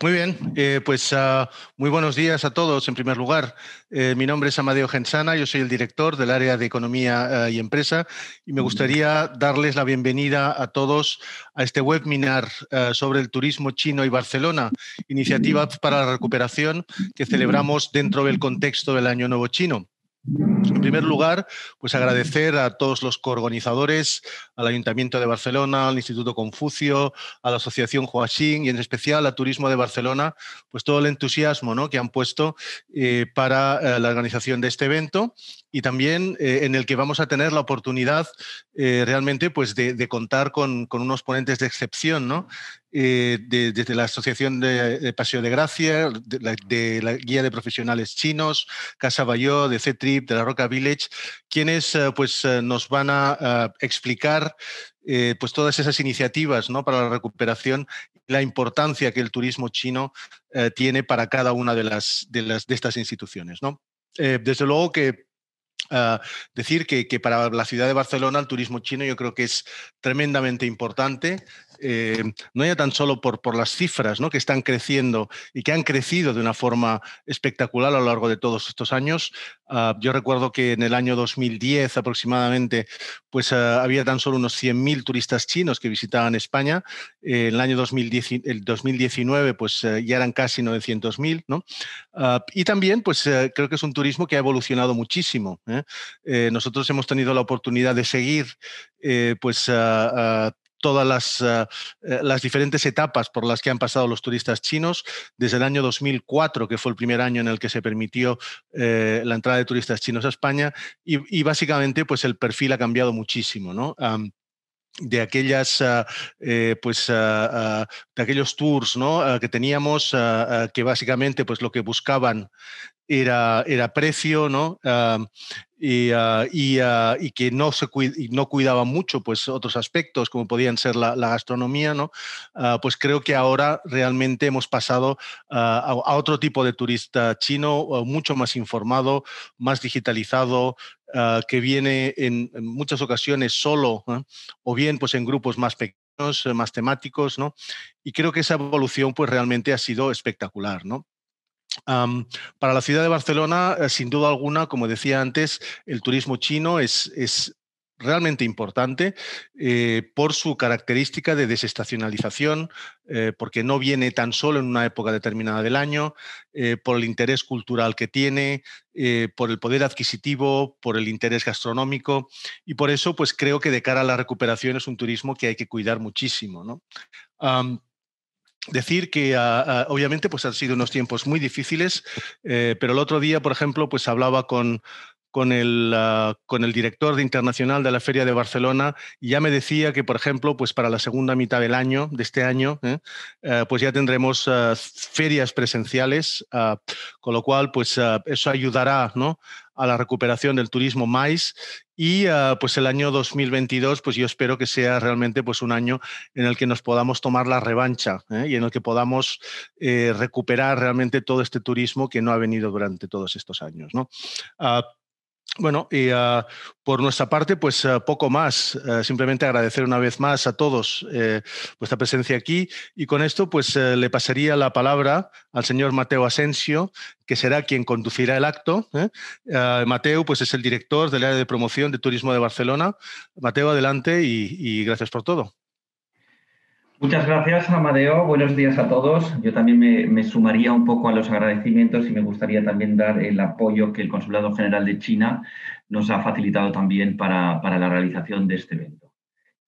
Muy bien, eh, pues uh, muy buenos días a todos. En primer lugar, eh, mi nombre es Amadeo Gensana, yo soy el director del área de Economía uh, y Empresa y me gustaría darles la bienvenida a todos a este webinar uh, sobre el turismo chino y Barcelona, iniciativa para la recuperación que celebramos dentro del contexto del Año Nuevo Chino. En primer lugar, pues agradecer a todos los coorganizadores, al Ayuntamiento de Barcelona, al Instituto Confucio, a la Asociación Huaxing y en especial a Turismo de Barcelona, pues todo el entusiasmo ¿no? que han puesto eh, para eh, la organización de este evento y también eh, en el que vamos a tener la oportunidad eh, realmente pues de, de contar con, con, unos ponentes de excepción, ¿no? Eh, de, desde la Asociación de, de, Paseo de Gracia, de la, de la, Guía de Profesionales Chinos, Casa Bayó, de C-Trip, de la Roca Village, quienes pues nos van a, explicar pues todas esas iniciativas ¿no? para la recuperación la importancia que el turismo chino tiene para cada una de, las, de, las, de estas instituciones. ¿no? desde luego que Uh, decir que, que, para la ciudad de Barcelona el turismo chino yo creo que es tremendamente importante eh, no ya tan solo por, por las cifras ¿no? que están creciendo y que han crecido de una forma espectacular a lo largo de todos estos años. Uh, yo recuerdo que en el año 2010 aproximadamente pues, uh, había tan solo unos 100.000 turistas chinos que visitaban España. Eh, en el año 2010, el 2019 pues, uh, ya eran casi 900.000. ¿no? y también pues, creo que es un turismo que ha evolucionado muchísimo. ¿eh? Eh, nosotros hemos tenido la oportunidad de seguir pues, todas las, uh, las, diferentes etapas por las que han pasado los turistas chinos, desde el año 2004, que fue el primer año en el que se permitió eh, la entrada de turistas chinos a España, y, básicamente pues el perfil ha cambiado muchísimo. ¿no? De aquellas uh, eh, pues uh, de aquellos tours ¿no? que teníamos que básicamente pues lo que buscaban era, era precio, ¿no? Y, uh, y, que no, se cuidaba mucho pues, otros aspectos, como podían ser la, gastronomía, ¿no? pues creo que ahora realmente hemos pasado a, otro tipo de turista chino, mucho más informado, más digitalizado, que viene en, en, muchas ocasiones solo o bien pues, en grupos más pequeños, más temáticos, ¿no? Y creo que esa evolución pues, realmente ha sido espectacular, ¿no? Um, para la ciudad de Barcelona, eh, sin duda alguna, como decía antes, el turismo chino es, es realmente importante eh, por su característica de desestacionalización, eh, porque no viene tan solo en una época determinada del año, eh, por el interés cultural que tiene, eh, por el poder adquisitivo, por el interés gastronómico, y por eso pues creo que de cara a la recuperación es un turismo que hay que cuidar muchísimo. ¿no? Um, decir que uh, uh, obviamente pues han sido unos tiempos muy difíciles, eh, pero el otro día, por ejemplo, pues hablaba con, con el, uh, con el, director de internacional de la Feria de Barcelona y ya me decía que, por ejemplo, pues para la segunda mitad del año, de este año, ¿eh? uh, pues ya tendremos uh, ferias presenciales, con lo cual, pues eso ayudará ¿no? A la recuperación del turismo más y pues el año 2022, pues yo espero que sea realmente pues un año en el que nos podamos tomar la revancha ¿eh? y en el que podamos eh, recuperar realmente todo este turismo que no ha venido durante todos estos años. ¿no? Bueno, y uh, por nuestra parte, pues uh, poco más. Uh, simplemente agradecer una vez más a todos eh, vuestra presencia aquí y con esto, pues le pasaría la palabra al señor Mateo Asensio, que será quien conducirá el acto. ¿eh? Mateo, pues es el director del área de promoción de turismo de Barcelona. Mateo, adelante y gracias por todo. Muchas gracias, Amadeo. Buenos días a todos. Yo también me, sumaría un poco a los agradecimientos y me gustaría también dar el apoyo que el Consulado General de China nos ha facilitado también para, para la realización de este evento.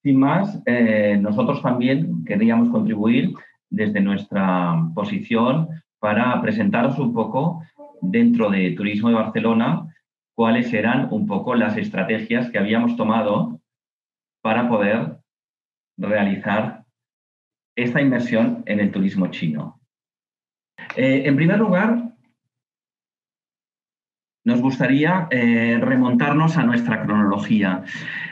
Sin más, eh, nosotros también queríamos contribuir desde nuestra posición para presentaros un poco dentro de Turismo de Barcelona cuáles eran un poco las estrategias que habíamos tomado para poder realizar esta inversión en el turismo chino. Eh, en primer lugar, nos gustaría eh, remontarnos a nuestra cronología,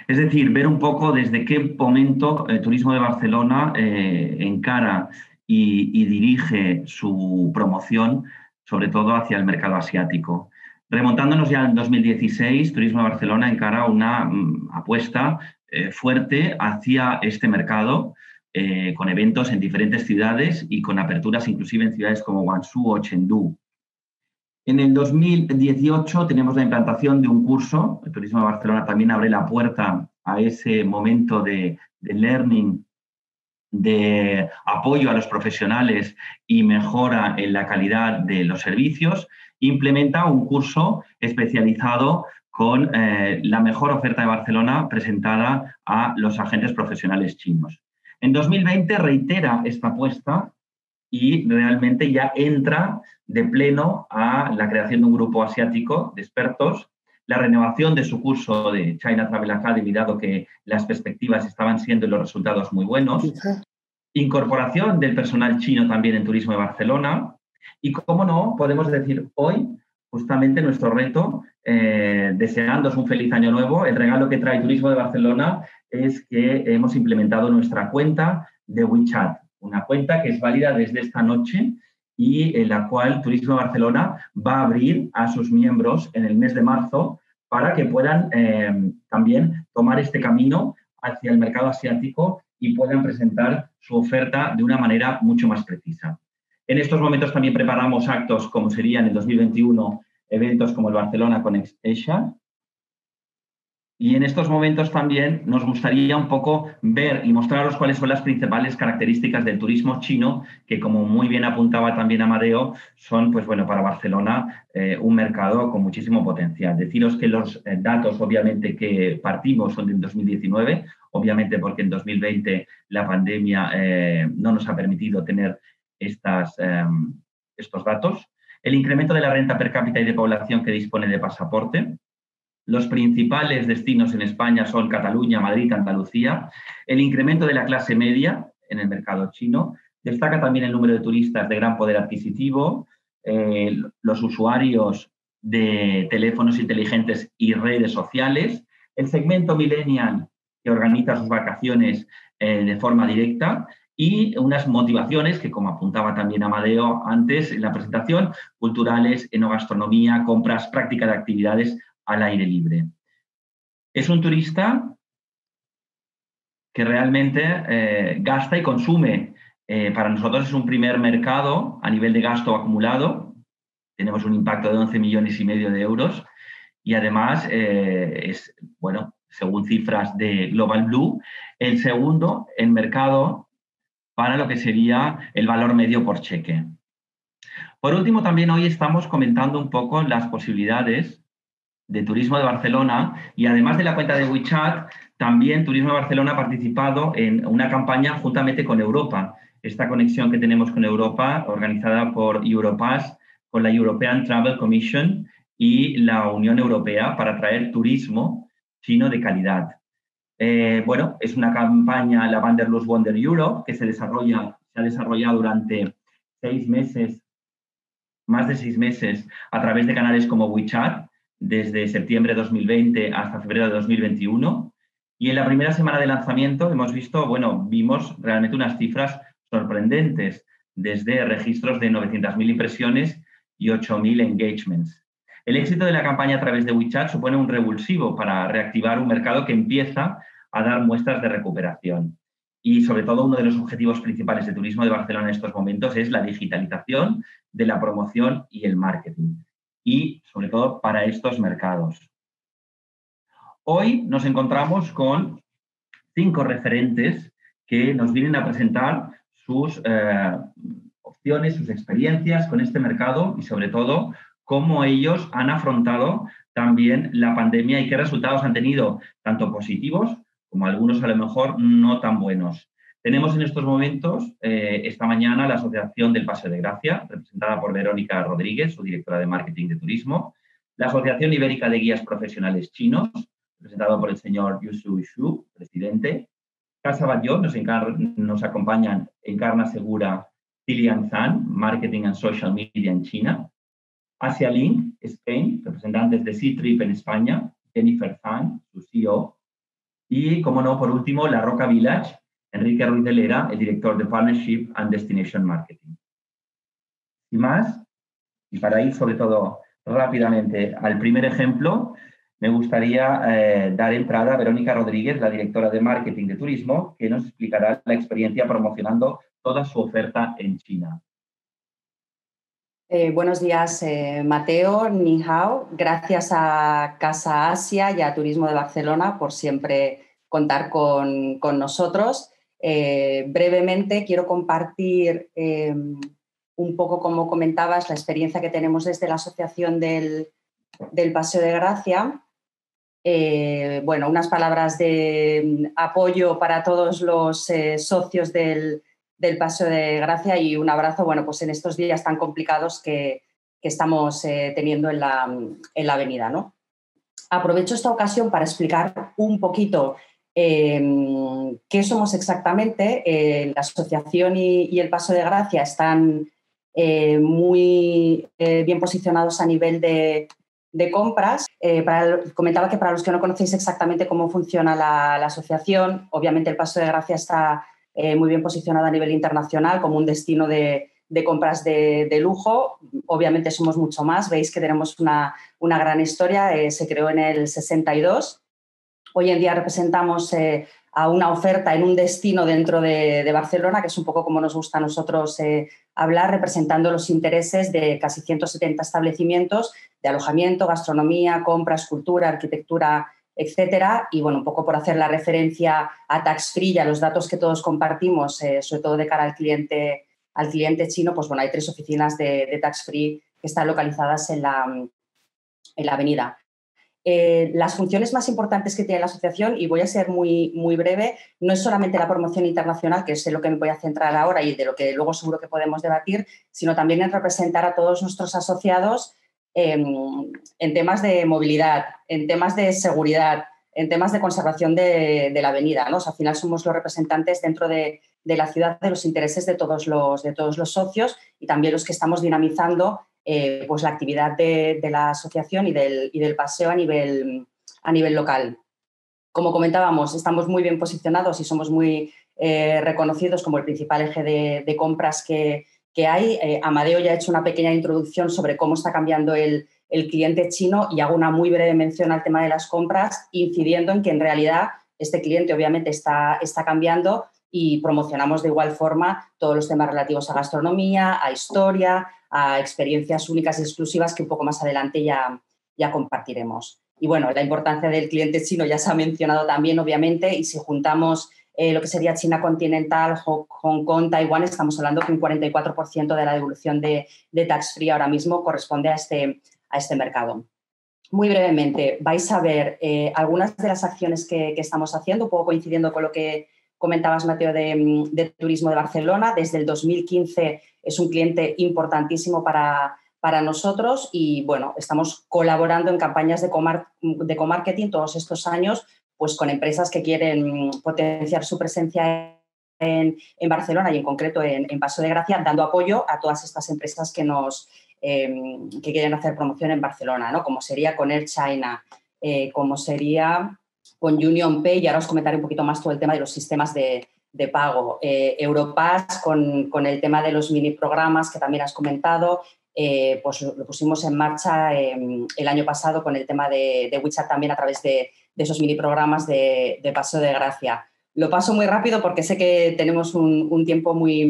es decir, ver un poco desde qué momento el Turismo de Barcelona eh, encara y, dirige su promoción, sobre todo hacia el mercado asiático. Remontándonos ya en 2016, Turismo de Barcelona encara una mm, apuesta eh, fuerte hacia este mercado, eh, con eventos en diferentes ciudades y con aperturas inclusive en ciudades como Guangzhou o Chengdu. En el 2018 tenemos la implantación de un curso, el Turismo de Barcelona también abre la puerta a ese momento de, learning, de apoyo a los profesionales y mejora en la calidad de los servicios, implementa un curso especializado con eh, la mejor oferta de Barcelona presentada a los agentes profesionales chinos. En 2020 reitera esta apuesta y realmente ya entra de pleno a la creación de un grupo asiático de expertos, la renovación de su curso de China Travel Academy, dado que las perspectivas estaban siendo y los resultados muy buenos, incorporación del personal chino también en Turismo de Barcelona y, cómo no, podemos decir hoy justamente nuestro reto, eh, deseándos un feliz año nuevo. El regalo que trae Turismo de Barcelona es que hemos implementado nuestra cuenta de WeChat, una cuenta que es válida desde esta noche y en la cual Turismo Barcelona va a abrir a sus miembros en el mes de marzo para que puedan eh, también tomar este camino hacia el mercado asiático y puedan presentar su oferta de una manera mucho más precisa. En estos momentos también preparamos actos como serían en el 2021 eventos como el Barcelona Connect Asia. Y en estos momentos también nos gustaría un poco ver y mostraros cuáles son las principales características del turismo chino, que como muy bien apuntaba también Amadeo, son, pues bueno, para Barcelona eh, un mercado con muchísimo potencial. Deciros que los eh, datos, obviamente, que partimos son del 2019, obviamente porque en 2020 la pandemia eh, no nos ha permitido tener estas, em, estos datos. El incremento de la renta per cápita y de población que dispone de pasaporte. Los principales destinos en España son Cataluña, Madrid, Andalucía. El incremento de la clase media en el mercado chino. Destaca también el número de turistas de gran poder adquisitivo, eh, los usuarios de teléfonos inteligentes y redes sociales, el segmento millennial que organiza sus vacaciones eh, de forma directa y unas motivaciones que, como apuntaba también Amadeo antes en la presentación, culturales, enogastronomía, compras, práctica de actividades al aire libre. Es un turista que realmente eh, gasta y consume. Eh, para nosotros es un primer mercado a nivel de gasto acumulado. Tenemos un impacto de 11 millones y medio de euros y además eh, es, bueno, según cifras de Global Blue, el segundo en mercado para lo que sería el valor medio por cheque. Por último, también hoy estamos comentando un poco las posibilidades de Turismo de Barcelona y además de la cuenta de WeChat, también Turismo de Barcelona ha participado en una campaña juntamente con Europa. Esta conexión que tenemos con Europa, organizada por Europass, con la European Travel Commission y la Unión Europea para traer turismo chino de calidad. Eh, bueno, es una campaña, la Wanderlust Wonder Euro, que se, desarrolla, se ha desarrollado durante seis meses, más de seis meses, a través de canales como WeChat, desde septiembre de 2020 hasta febrero de 2021. Y en la primera semana de lanzamiento hemos visto, bueno, vimos realmente unas cifras sorprendentes, desde registros de 900.000 impresiones y 8.000 engagements. El éxito de la campaña a través de WeChat supone un revulsivo para reactivar un mercado que empieza a dar muestras de recuperación. Y sobre todo uno de los objetivos principales de Turismo de Barcelona en estos momentos es la digitalización de la promoción y el marketing. Y sobre todo para estos mercados. Hoy nos encontramos con cinco referentes que nos vienen a presentar sus eh, opciones, sus experiencias con este mercado y sobre todo cómo ellos han afrontado también la pandemia y qué resultados han tenido, tanto positivos como algunos a lo mejor no tan buenos. Tenemos en estos momentos, eh, esta mañana, la Asociación del Paseo de Gracia, representada por Verónica Rodríguez, su directora de Marketing de Turismo, la Asociación Ibérica de Guías Profesionales Chinos, representada por el señor Yusu Xu, presidente, Casa Batlló, nos, nos acompañan Encarna Segura, Tilian Zhan, Marketing and Social Media en China, Asia Link, Spain, representantes de C-Trip en España, Jennifer Zhang, su CEO, y, como no, por último, La Roca Village, Enrique Ruiz de Lera, el director de Partnership and Destination Marketing. Y más, y para ir sobre todo rápidamente al primer ejemplo, me gustaría eh, dar entrada a Verónica Rodríguez, la directora de marketing de turismo, que nos explicará la experiencia promocionando toda su oferta en China. Eh, buenos días, eh, Mateo, ni hao. Gracias a Casa Asia y a Turismo de Barcelona por siempre contar con, nosotros. Brevemente quiero compartir un poco, como comentabas, la experiencia que tenemos desde la Asociación del, del Paseo de Gracia eh, bueno, unas palabras de mm, apoyo para todos los eh, socios del, Paseo de Gracia y un abrazo, bueno, pues en estos días tan complicados que, estamos eh, teniendo en la, en la, avenida, ¿no? Aprovecho esta ocasión para explicar un poquito em, qué somos exactamente. la asociación y, el Paseo de Gracia están muy bien posicionados a nivel de, de compras. Eh, comentaba que para los que no conocéis exactamente cómo funciona la, asociación, obviamente el Paso de Gracia está eh, muy bien posicionado a nivel internacional como un destino de, compras de, lujo. Obviamente somos mucho más, veis que tenemos una, gran historia, eh, se creó en el 62. Hoy en día representamos a una oferta en un destino dentro de, Barcelona, que es un poco como nos gusta a nosotros eh, hablar, representando los intereses de casi 170 establecimientos de alojamiento, gastronomía, compras, cultura, arquitectura, etcétera. Y bueno, un poco por hacer la referencia a Tax Free a los datos que todos compartimos, eh, sobre todo de cara al cliente, al cliente chino, pues bueno, hay tres oficinas de, Tax Free que están localizadas en la, en la avenida. Eh, las funciones más importantes que tiene la asociación, y voy a ser muy, muy breve, no es solamente la promoción internacional, que es en lo que me voy a centrar ahora y de lo que luego seguro que podemos debatir, sino también en representar a todos nuestros asociados em, en temas de movilidad, en temas de seguridad, en temas de conservación de, la avenida. ¿no? al final somos los representantes dentro de, la ciudad de los intereses de todos los, de todos los socios y también los que estamos dinamizando eh, pues la actividad de, la asociación y del, del, paseo a nivel, a nivel local. Como comentábamos, estamos muy bien posicionados y somos muy eh, reconocidos como el principal eje de, compras que, hay. Eh, Amadeo ya ha hecho una pequeña introducción sobre cómo está cambiando el, cliente chino y hago una muy breve mención al tema de las compras, incidiendo en que en realidad este cliente obviamente está, está cambiando y promocionamos de igual forma todos los temas relativos a gastronomía, a historia, a experiencias únicas y exclusivas que un poco más adelante ya, ya compartiremos. Y bueno, la importancia del cliente chino ya se ha mencionado también, obviamente, y si juntamos eh, lo que sería China continental, Hong Kong, Taiwán, estamos hablando que un 44% de la devolución de, tax free ahora mismo corresponde a este, a este mercado. Muy brevemente, vais a ver eh, algunas de las acciones que, que, estamos haciendo, un poco coincidiendo con lo que comentabas, Mateo, de, Turismo de Barcelona. Desde el 2015 es un cliente importantísimo para, para nosotros y, bueno, estamos colaborando en campañas de, de comarketing todos estos años pues con empresas que quieren potenciar su presencia en, Barcelona y en concreto en, Paso de Gracia, dando apoyo a todas estas empresas que nos em, que quieren hacer promoción en Barcelona, ¿no? como sería con Air China, eh, como sería con Union Pay y ahora os comentaré un poquito más todo el tema de los sistemas de, pago. Eh, Europass con, el tema de los mini programas que también has comentado, eh, pues lo, pusimos en marcha em, el año pasado con el tema de, de WeChat también a través de, esos mini programas de, Paso de Gracia. Lo paso muy rápido porque sé que tenemos un, tiempo muy,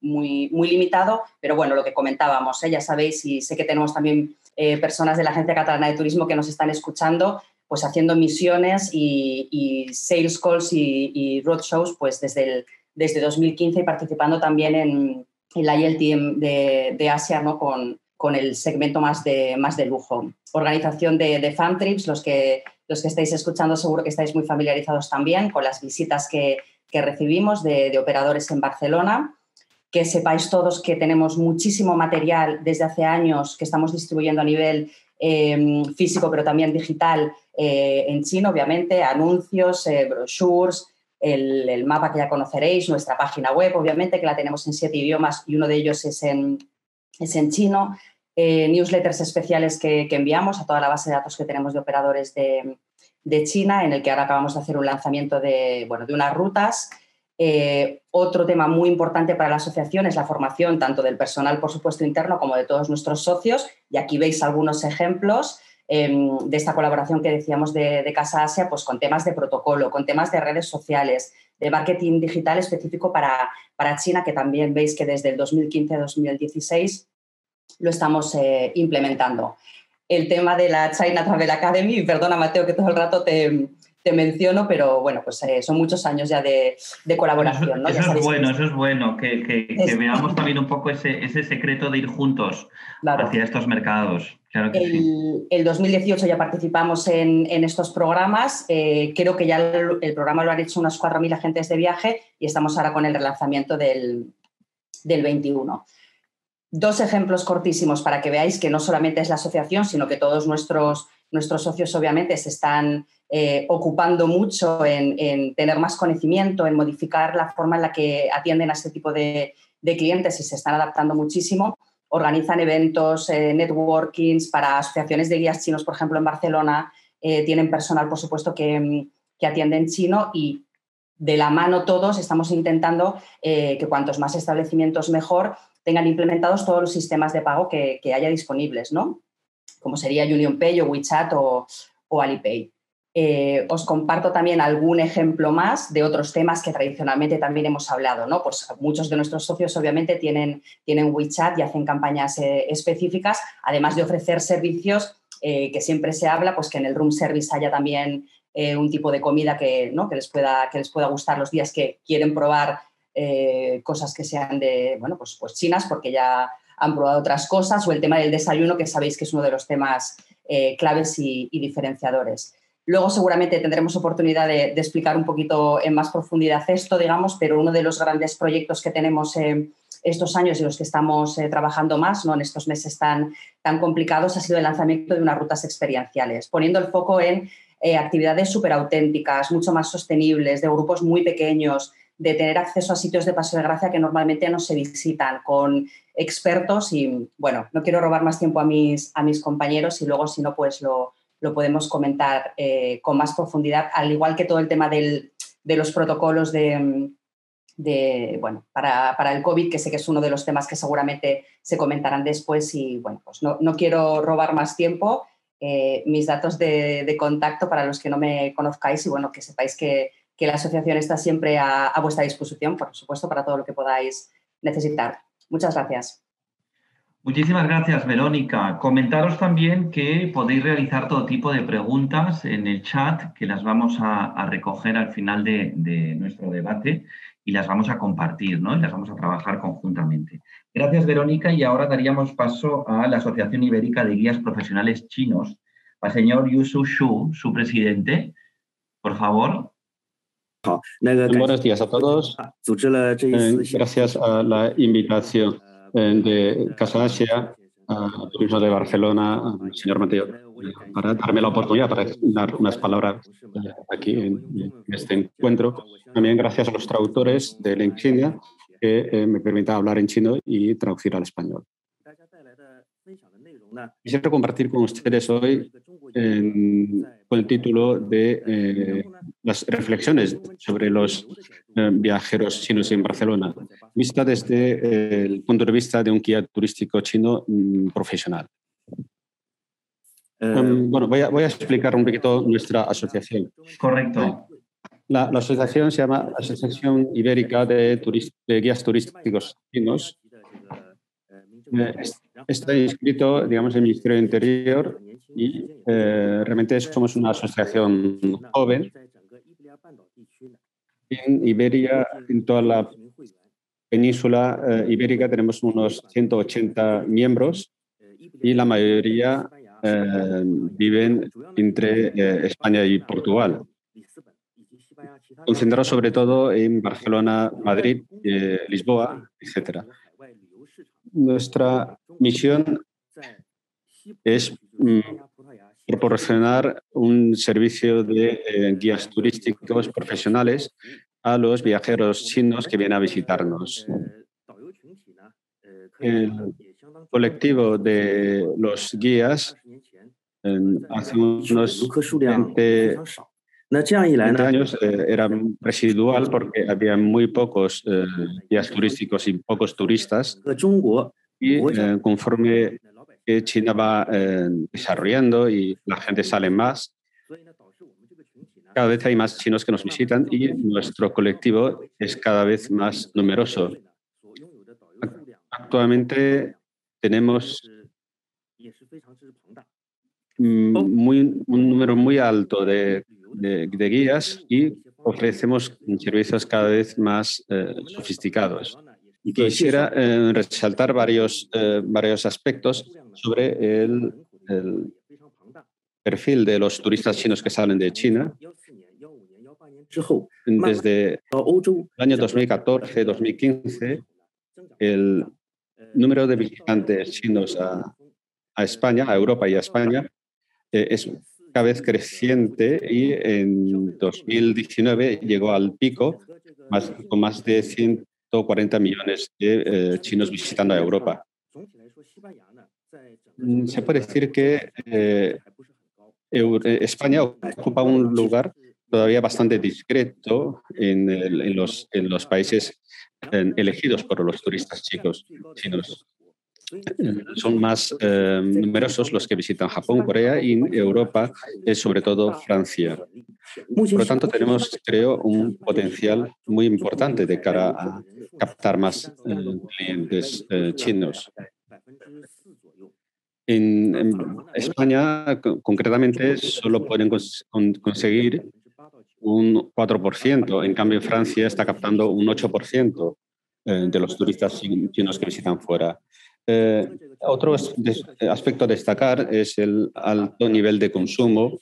muy, muy, limitado, pero bueno, lo que comentábamos, ¿eh? ya sabéis, y sé que tenemos también personas de la Agencia Catalana de Turismo que nos están escuchando, pues haciendo misiones y, sales calls y, y, roadshows pues desde, el, desde 2015 y participando también en, en la IELTM de, de Asia ¿no? con, con, el segmento más de, más de lujo. Organización de, de fan trips, los que, los que estáis escuchando seguro que estáis muy familiarizados también con las visitas que, que recibimos de, de operadores en Barcelona que sepáis todos que tenemos muchísimo material desde hace años que estamos distribuyendo a nivel Em, físico, pero también digital eh, en chino, obviamente, anuncios, eh, brochures, el, mapa que ya conoceréis, nuestra página web, obviamente, que la tenemos en siete idiomas y uno de ellos es en, es en chino, eh, newsletters especiales que, enviamos a toda la base de datos que tenemos de operadores de, de, China, en el que ahora acabamos de hacer un lanzamiento de, bueno, de unas rutas eh, otro tema muy importante para la asociación es la formación tanto del personal, por supuesto, interno como de todos nuestros socios. Y aquí veis algunos ejemplos. em, de esta colaboración que decíamos de, Casa Asia, pues con temas de protocolo, con temas de redes sociales, de marketing digital específico para, para China, que también veis que desde el 2015-2016 lo estamos eh, implementando. El tema de la China Travel Academy, perdona Mateo que todo el rato te, te menciono, pero bueno, pues eh, son muchos años ya de, colaboración. Eso, es bueno, eso es bueno, que, veamos también un poco ese, ese, secreto de ir juntos hacia estos mercados. Claro que el, sí. el 2018 ya participamos en, estos programas, eh, creo que ya el, programa lo han hecho unas 4.000 agentes de viaje y estamos ahora con el relanzamiento del, del 21. Dos ejemplos cortísimos para que veáis que no solamente es la asociación, sino que todos nuestros, nuestros socios obviamente se están eh, ocupando mucho en, tener más conocimiento, en modificar la forma en la que atienden a este tipo de, clientes y se están adaptando muchísimo. Organizan eventos, eh, networkings para asociaciones de guías chinos, por ejemplo, en Barcelona. Eh, tienen personal, por supuesto, que, que atienden chino y de la mano todos estamos intentando que cuantos más establecimientos mejor tengan implementados todos los sistemas de pago que, haya disponibles, ¿no? Como sería UnionPay o WeChat o, o Alipay. Eh, os comparto también algún ejemplo más de otros temas que tradicionalmente también hemos hablado. ¿no? Pues muchos de nuestros socios obviamente tienen, tienen WeChat y hacen campañas eh, específicas, además de ofrecer servicios eh, que siempre se habla, pues que en el room service haya también un tipo de comida que, ¿no? que, les pueda, que les pueda gustar los días que quieren probar cosas que sean de, bueno, pues, pues chinas porque ya han probado otras cosas, o el tema del desayuno, que sabéis que es uno de los temas claves y diferenciadores. Luego seguramente tendremos oportunidad de, explicar un poquito en más profundidad esto, digamos, pero uno de los grandes proyectos que tenemos estos años y los que estamos eh, trabajando más ¿no? en estos meses tan, tan complicados ha sido el lanzamiento de unas rutas experienciales, poniendo el foco en eh, actividades súper auténticas, mucho más sostenibles, de grupos muy pequeños, de tener acceso a sitios de paso de gracia que normalmente no se visitan, con expertos y, bueno, no quiero robar más tiempo a mis, a mis compañeros y luego, si no, pues lo, lo podemos comentar eh, con más profundidad, al igual que todo el tema de los protocolos de, bueno, para, el COVID, que sé que es uno de los temas que seguramente se comentarán después y bueno, pues no, quiero robar más tiempo. Eh, mis datos de, contacto para los que no me conozcáis y bueno, que sepáis que, la asociación está siempre a vuestra disposición, por supuesto, para todo lo que podáis necesitar. Muchas gracias. Muchísimas gracias, Verónica. Comentaros también que podéis realizar todo tipo de preguntas en el chat, que las vamos a, recoger al final de, nuestro debate y las vamos a compartir, ¿no? Y las vamos a trabajar conjuntamente. Gracias, Verónica. Y ahora daríamos paso a la Asociación Ibérica de Guías Profesionales Chinos, al señor Yusu Shu, su presidente. Por favor. Buenos días a todos. Eh, gracias a la invitación de Casa Asia, Turismo de Barcelona, señor Mateo, para darme la oportunidad para dar unas palabras eh, aquí en, este encuentro. También gracias a los traductores de LinkedIn que eh, me permita hablar en chino y traducir al español. Quisiera compartir con ustedes hoy con el título de eh, las reflexiones sobre los eh, viajeros chinos en Barcelona, vista desde eh, el punto de vista de un guía turístico chino mm, profesional. Um, bueno, voy a, voy a, explicar un poquito nuestra asociación. Correcto. La, asociación se llama Asociación Ibérica de, de Guías Turísticos Chinos. Está inscrito, digamos, en el Ministerio del Interior y eh, realmente somos una asociación joven. En Iberia, en toda la península eh, ibérica, tenemos unos 180 miembros y la mayoría eh, viven entre España y Portugal. Concentrado sobre todo en Barcelona, Madrid, Lisboa, etc. Nuestra misión es mm, proporcionar un servicio de eh, guías turísticos profesionales a los viajeros chinos que vienen a visitarnos. El colectivo de los guías hace unos 20, años eh, era residual porque había muy pocos eh, guías turísticos y pocos turistas. Y conforme que China va desarrollando y la gente sale más. Cada vez hay más chinos que nos visitan y nuestro colectivo es cada vez más numeroso. Actualmente tenemos muy, un número muy alto de, guías y ofrecemos servicios cada vez más eh, sofisticados. Y quisiera eh, resaltar varios, eh, varios aspectos sobre el, perfil de los turistas chinos que salen de China. Desde el año 2014-2015, el número de visitantes chinos a, a España, a Europa y a España, eh, es cada vez creciente y en 2019 llegó al pico con más de 140 millones de eh, chinos visitando a Europa. Mm, se puede decir que eh, España ocupa un lugar todavía bastante discreto en, los, en los, países elegidos por los turistas chicos chinos son más eh, numerosos los que visitan Japón, Corea y Europa, es sobre todo Francia. Por lo tanto, tenemos, creo, un potencial muy importante de cara a captar más eh, clientes eh, chinos. En, España, concretamente, solo pueden conseguir un 4%. En cambio, Francia está captando un 8% de los turistas chinos que visitan fuera. Eh, otro aspecto a destacar es el alto nivel de consumo,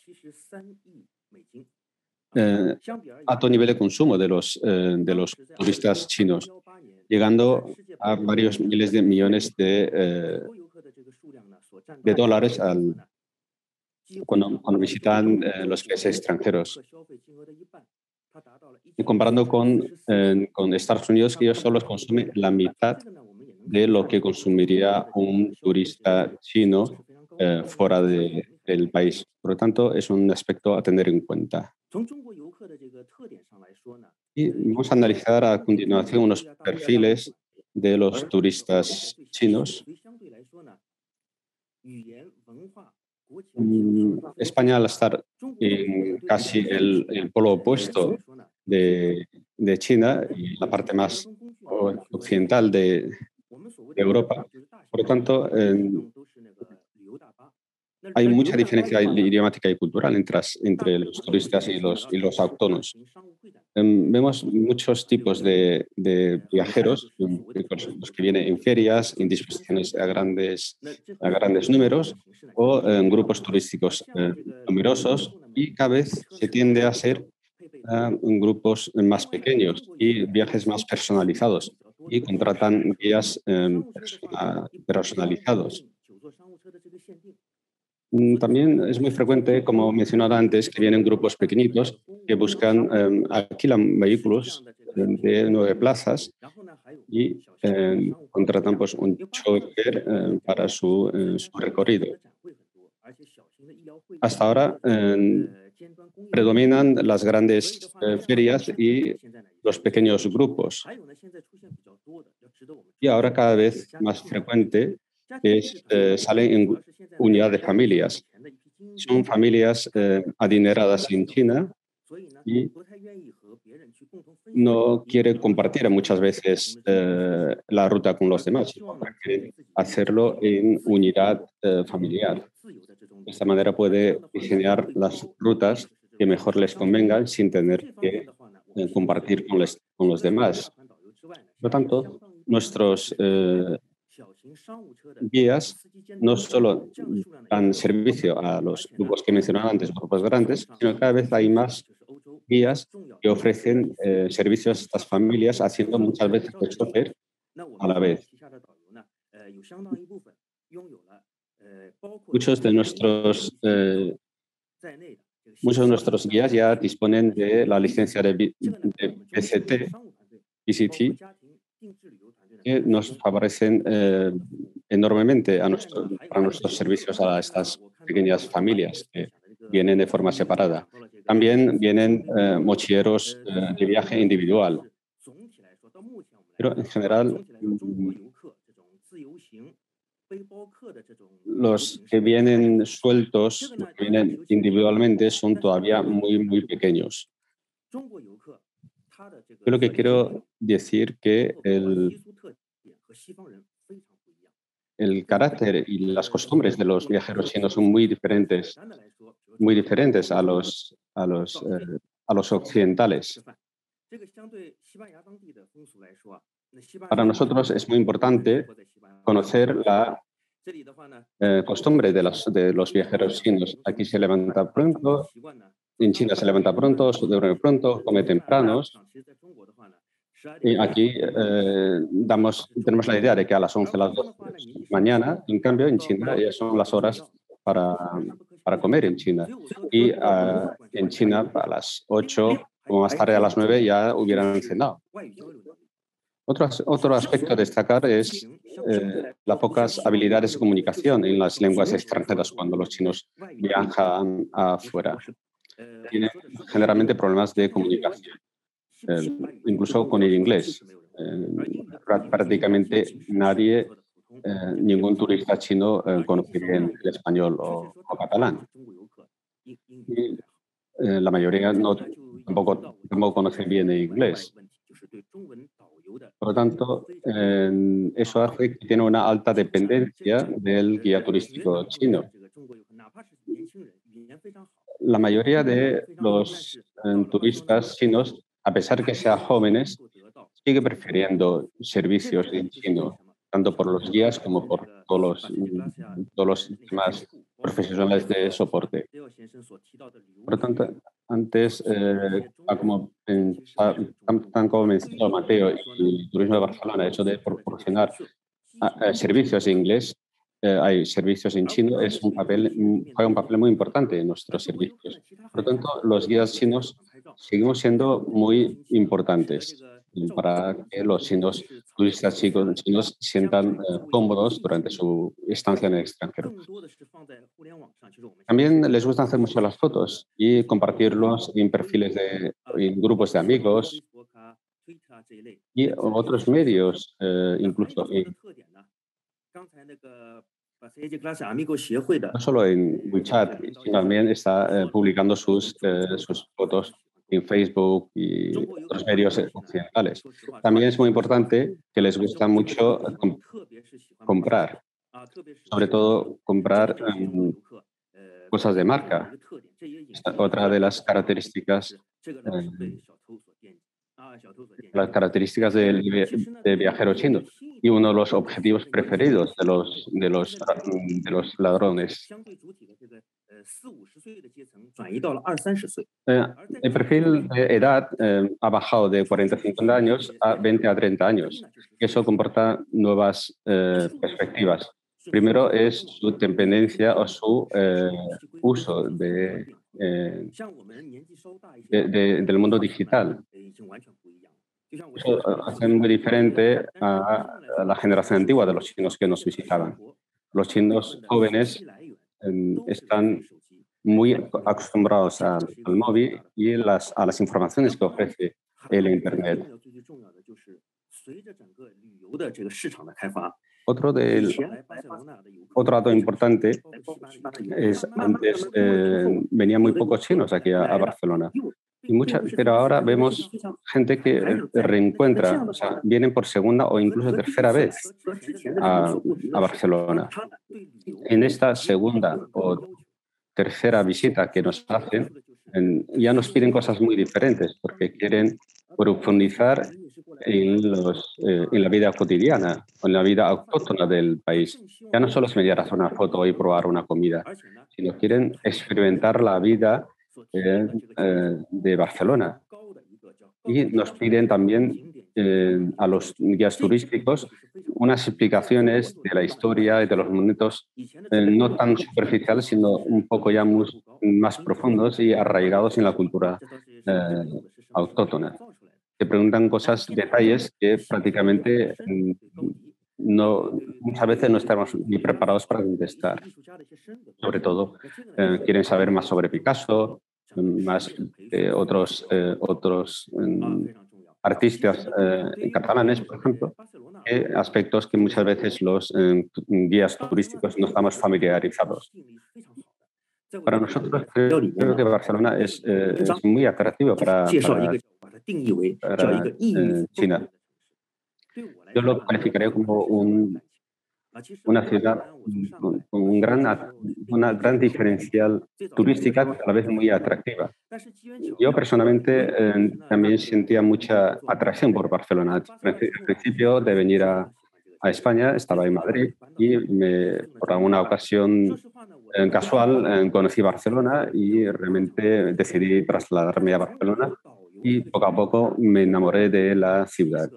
eh, alto nivel de consumo de los, eh, de los turistas chinos, llegando a varios miles de millones de, de dólares cuando, cuando visitan los países extranjeros. Y comparando con, con Estados Unidos, que ellos solo consumen la mitad de lo que consumiría un turista chino eh, fuera del país. Por lo tanto, es un aspecto a tener en cuenta. Y vamos a analizar a continuación unos perfiles de los turistas chinos. Mm, España, al estar en casi el, el polo opuesto de, de, China la parte más occidental de, de Europa. Por lo tanto, hay mucha diferencia idiomática y cultural entre, los turistas y los, autónomos. Em, vemos muchos tipos de, viajeros, los que vienen en ferias, en disposiciones a grandes, a grandes números o en grupos turísticos eh, numerosos y cada vez se tiende a ser en grupos más pequeños y viajes más personalizados y contratan guías em, personalizados. Mm, también es muy frecuente, como mencionaba antes, que vienen grupos pequeñitos que buscan, em, alquilan vehículos de nueve plazas y em, contratan pues, un chofer para su, su, recorrido. Hasta ahora predominan las grandes eh, ferias y los pequeños grupos. Y ahora cada vez más frecuente es, eh, salen en unidad de familias. Son familias eh, adineradas en China y no quiere compartir muchas veces la ruta con los demás, quiere hacerlo en unidad familiar. De esta manera puede diseñar las rutas que mejor les convengan sin tener que eh, compartir con, con, los demás. Por lo tanto, nuestros eh, guías no solo dan servicio a los grupos que mencionaba antes, grupos grandes, sino cada vez hay más guías que ofrecen eh, servicios a estas familias, haciendo muchas veces de chofer a la vez. Muchos de nuestros, eh, muchos de nuestros guías ya disponen de la licencia de, PCT, PCT, que nos favorecen eh, enormemente a nuestro, para nuestros servicios a estas pequeñas familias que vienen de forma separada. También vienen eh, mochileros de viaje individual. Pero en general, los que vienen sueltos, que vienen individualmente, son todavía muy, muy pequeños. Yo lo que quiero decir que el, el carácter y las costumbres de los viajeros chinos son muy diferentes, muy diferentes a los, a los, eh, a los occidentales. Para nosotros es muy importante conocer la eh, costumbre de los, de los viajeros chinos. Aquí se levanta pronto, en China se levanta pronto, se duerme pronto, come tempranos. Y aquí eh, tenemos la idea de que a las 11, las 12 mañana, en cambio en China ya son las horas para, para comer en China. Y ah, en China a las 8 o más tarde a las 9 ya hubieran cenado. Otro, otro aspecto a destacar es eh, las pocas habilidades de comunicación en las lenguas extranjeras cuando los chinos viajan afuera. Tienen generalmente problemas de comunicación, eh, incluso con el inglés. Eh, prácticamente nadie, ningún turista chino conoce bien el español o, catalán. la mayoría no, tampoco, tampoco conoce bien el inglés. Por lo tanto, eso hace que tiene una alta dependencia del guía turístico chino. La mayoría de los turistas chinos, a pesar que sean jóvenes, sigue prefiriendo servicios en chino, tanto por los guías como por todos los, todos demás profesionales de soporte. Por lo tanto, antes, eh, como, tan, mencionó Mateo y el Turismo de Barcelona, eso de proporcionar ah, eh, servicios en inglés, eh, hay servicios en chino, es un papel, juega un papel muy importante en nuestros servicios. Por lo tanto, los guías chinos seguimos siendo muy importantes para que los chinos, turistas chinos sientan eh, cómodos durante su estancia en el extranjero. También les gusta hacer mucho las fotos y compartirlos en perfiles de en grupos de amigos y otros medios, eh, incluso no solo en WeChat, también está eh, publicando sus, sus fotos en Facebook y otros medios occidentales. También es muy importante que les gusta mucho comprar, sobre todo comprar em, cosas de marca. otra de las características em, las características del de viajero chino y uno de los objetivos preferidos de los, de los, de los ladrones. Eh, el perfil de edad eh, ha bajado de 45 años a 20 a 30 años. Eso comporta nuevas eh, perspectivas. Primero es su dependencia o su uso de, del mundo digital. Eso hace muy diferente a la generación antigua de los chinos que nos visitaban. Los chinos jóvenes están muy acostumbrados al, móvil y las, a las informaciones que ofrece el Internet. Otro, del, otro dato importante es antes eh, venían muy pocos chinos aquí a, Barcelona. Y mucha, pero ahora vemos gente que reencuentra, o sea, vienen por segunda o incluso tercera vez a, a Barcelona. En esta segunda o tercera visita que nos hacen, ya nos piden cosas muy diferentes porque quieren profundizar en, los, eh, en la vida cotidiana, en la vida autóctona del país. Ya no solo es mediar hacer una foto y probar una comida, sino quieren experimentar la vida eh, eh, de Barcelona. Y nos piden también a los guías turísticos unas explicaciones de la historia y de los momentos no tan superficiales, sino un poco ya más profundos y arraigados en la cultura autóctona. Te preguntan cosas, detalles que prácticamente no, muchas veces no estamos ni preparados para contestar. Sobre todo, eh, quieren saber más sobre Picasso, más otros, otros mm, artistas catalanes, por ejemplo, aspectos que muchas veces los guías turísticos no estamos familiarizados. Para nosotros creo, que Barcelona es, muy atractivo para, China. Yo lo calificaré como un una ciudad con un gran, una gran diferencial turística, a la vez muy atractiva. Yo personalmente eh, también sentía mucha atracción por Barcelona. Al principio de venir a, a España, estaba en Madrid y me, por alguna ocasión eh, casual eh, conocí Barcelona y realmente decidí trasladarme a Barcelona y poco a poco me enamoré de la ciudad.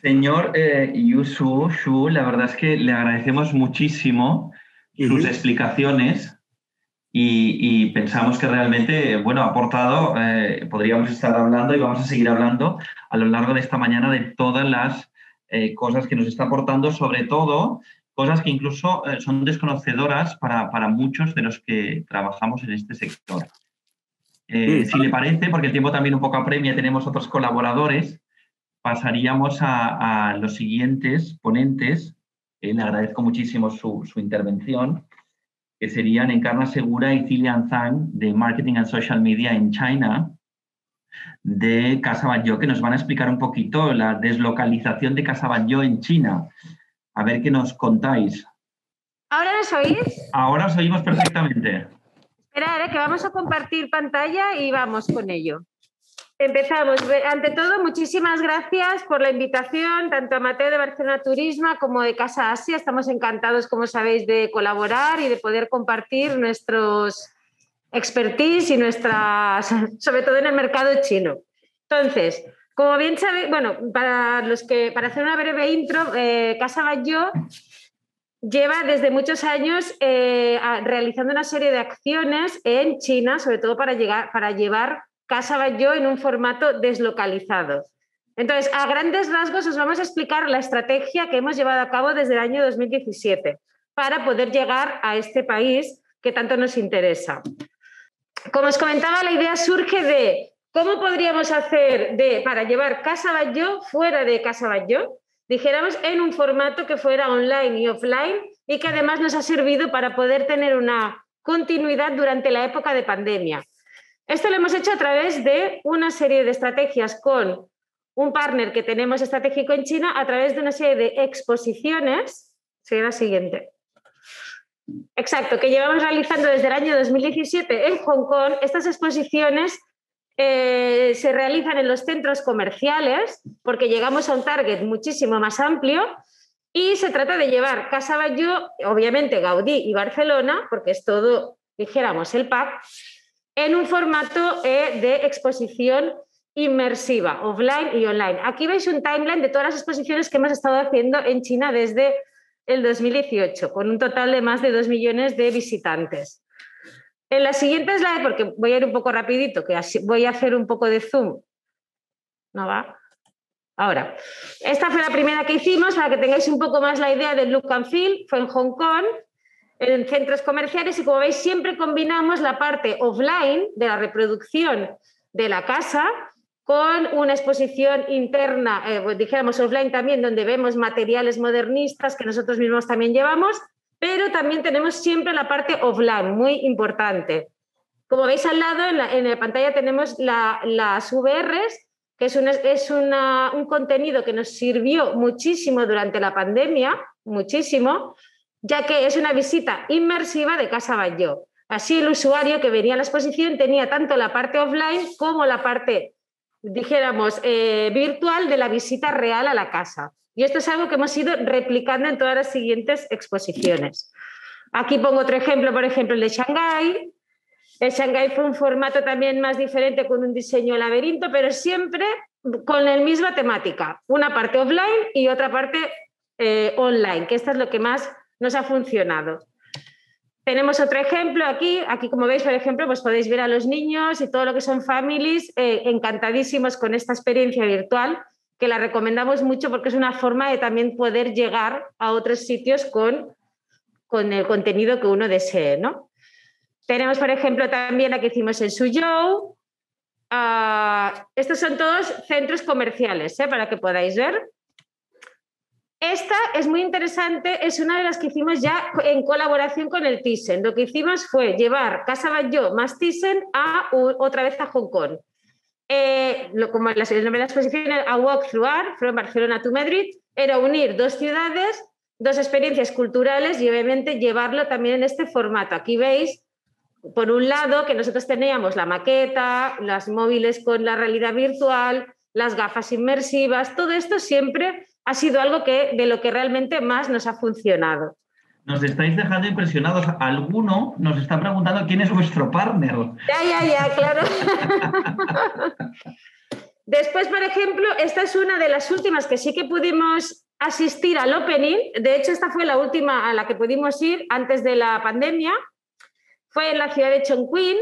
Señor eh, Yusu Shu, la verdad es que le agradecemos muchísimo sus explicaciones y, pensamos que realmente, bueno, ha aportado, eh, podríamos estar hablando y vamos a seguir hablando a lo largo de esta mañana de todas las eh, cosas que nos está aportando, sobre todo cosas que incluso eh, son desconocedoras para, para, muchos de los que trabajamos en este sector. Si le parece, porque el tiempo también un poco apremia, tenemos otros colaboradores, pasaríamos a, los siguientes ponentes. Eh, le agradezco muchísimo su, intervención, que serían Encarna Segura y Cilian Zhang de Marketing and Social Media en China, de Casa Batlló, que nos van a explicar un poquito la deslocalización de Casa Batlló en China. A ver qué nos contáis. ¿Ahora nos oís? Ahora os oímos perfectamente. Esperad, que vamos a compartir pantalla y vamos con ello. Empezamos. Ante todo, muchísimas gracias por la invitación, tanto a Mateo de Barcelona Turismo como de Casa Asia. Estamos encantados, como sabéis, de colaborar y de poder compartir nuestros expertise y nuestras, sobre todo en el mercado chino. Entonces, como bien sabéis, bueno, para los que, para hacer una breve intro, eh, Casa Bayo lleva desde muchos años eh, realizando una serie de acciones en China, sobre todo para, llegar, para llevar Casa yo en un formato deslocalizado. Entonces, a grandes rasgos os vamos a explicar la estrategia que hemos llevado a cabo desde el año 2017 para poder llegar a este país que tanto nos interesa. Como os comentaba, la idea surge de cómo podríamos hacer de, para llevar Casa Bayo fuera de Casa Bayo, dijéramos en un formato que fuera online y offline y que además nos ha servido para poder tener una continuidad durante la época de pandemia. Esto lo hemos hecho a través de una serie de estrategias con un partner que tenemos estratégico en China, a través de una serie de exposiciones. Sería la siguiente. Exacto, que llevamos realizando desde el año 2017 en Hong Kong. Estas exposiciones eh, se realizan en los centros comerciales porque llegamos a un target muchísimo más amplio y se trata de llevar Casa Batlló, obviamente Gaudí y Barcelona, porque es todo, dijéramos, el pack, en un formato eh, de exposición inmersiva, offline y online. Aquí veis un timeline de todas las exposiciones que hemos estado haciendo en China desde el 2018, con un total de más de 2 millones de visitantes. En la siguiente slide, porque voy a ir un poco rapidito, que voy a hacer un poco de zoom. ¿No va? Ahora, esta fue la primera que hicimos para que tengáis un poco más la idea del look and feel. Fue en Hong Kong en centros comerciales y como veis siempre combinamos la parte offline de la reproducción de la casa con una exposición interna, eh, pues dijéramos offline también, donde vemos materiales modernistas que nosotros mismos también llevamos, pero también tenemos siempre la parte offline, muy importante. Como veis al lado, en la, pantalla tenemos las VRs, que es, es un contenido que nos sirvió muchísimo durante la pandemia, muchísimo, ya que es una visita inmersiva de Casa Batlló. Así el usuario que venía a la exposición tenía tanto la parte offline como la parte, dijéramos, eh, virtual de la visita real a la casa. Y esto es algo que hemos ido replicando en todas las siguientes exposiciones. Aquí pongo otro ejemplo, por ejemplo, el de Shanghái. El Shanghái fue un formato también más diferente con un diseño laberinto, pero siempre con la misma temática. Una parte offline y otra parte eh, online, que esta es lo que más nos ha funcionado. Tenemos otro ejemplo aquí. Aquí, como veis, por ejemplo, pues podéis ver a los niños y todo lo que son families eh, encantadísimos con esta experiencia virtual, que la recomendamos mucho porque es una forma de también poder llegar a otros sitios con, con el contenido que uno desee. ¿no? Tenemos, por ejemplo, también aquí hicimos el Suzhou. ah, estos son todos centros comerciales, ¿eh? para que podáis ver. Esta es muy interesante, es una de las que hicimos ya en colaboración con el Thyssen. Lo que hicimos fue llevar Casa Batlló más Thyssen a, otra vez a Hong Kong. Eh, como el nombre de la a Walk Through Art, from Barcelona to Madrid, era unir dos ciudades, dos experiencias culturales y obviamente llevarlo también en este formato. Aquí veis, por un lado, que nosotros teníamos la maqueta, las móviles con la realidad virtual, las gafas inmersivas, todo esto siempre ha sido algo que, de lo que realmente más nos ha funcionado. Nos estáis dejando impresionados. Alguno nos está preguntando quién es vuestro partner. Ya, ya, ya, claro. Después, por ejemplo, esta es una de las últimas que sí que pudimos asistir al opening. De hecho, esta fue la última a la que pudimos ir antes de la pandemia. Fue en la ciudad de Chongqing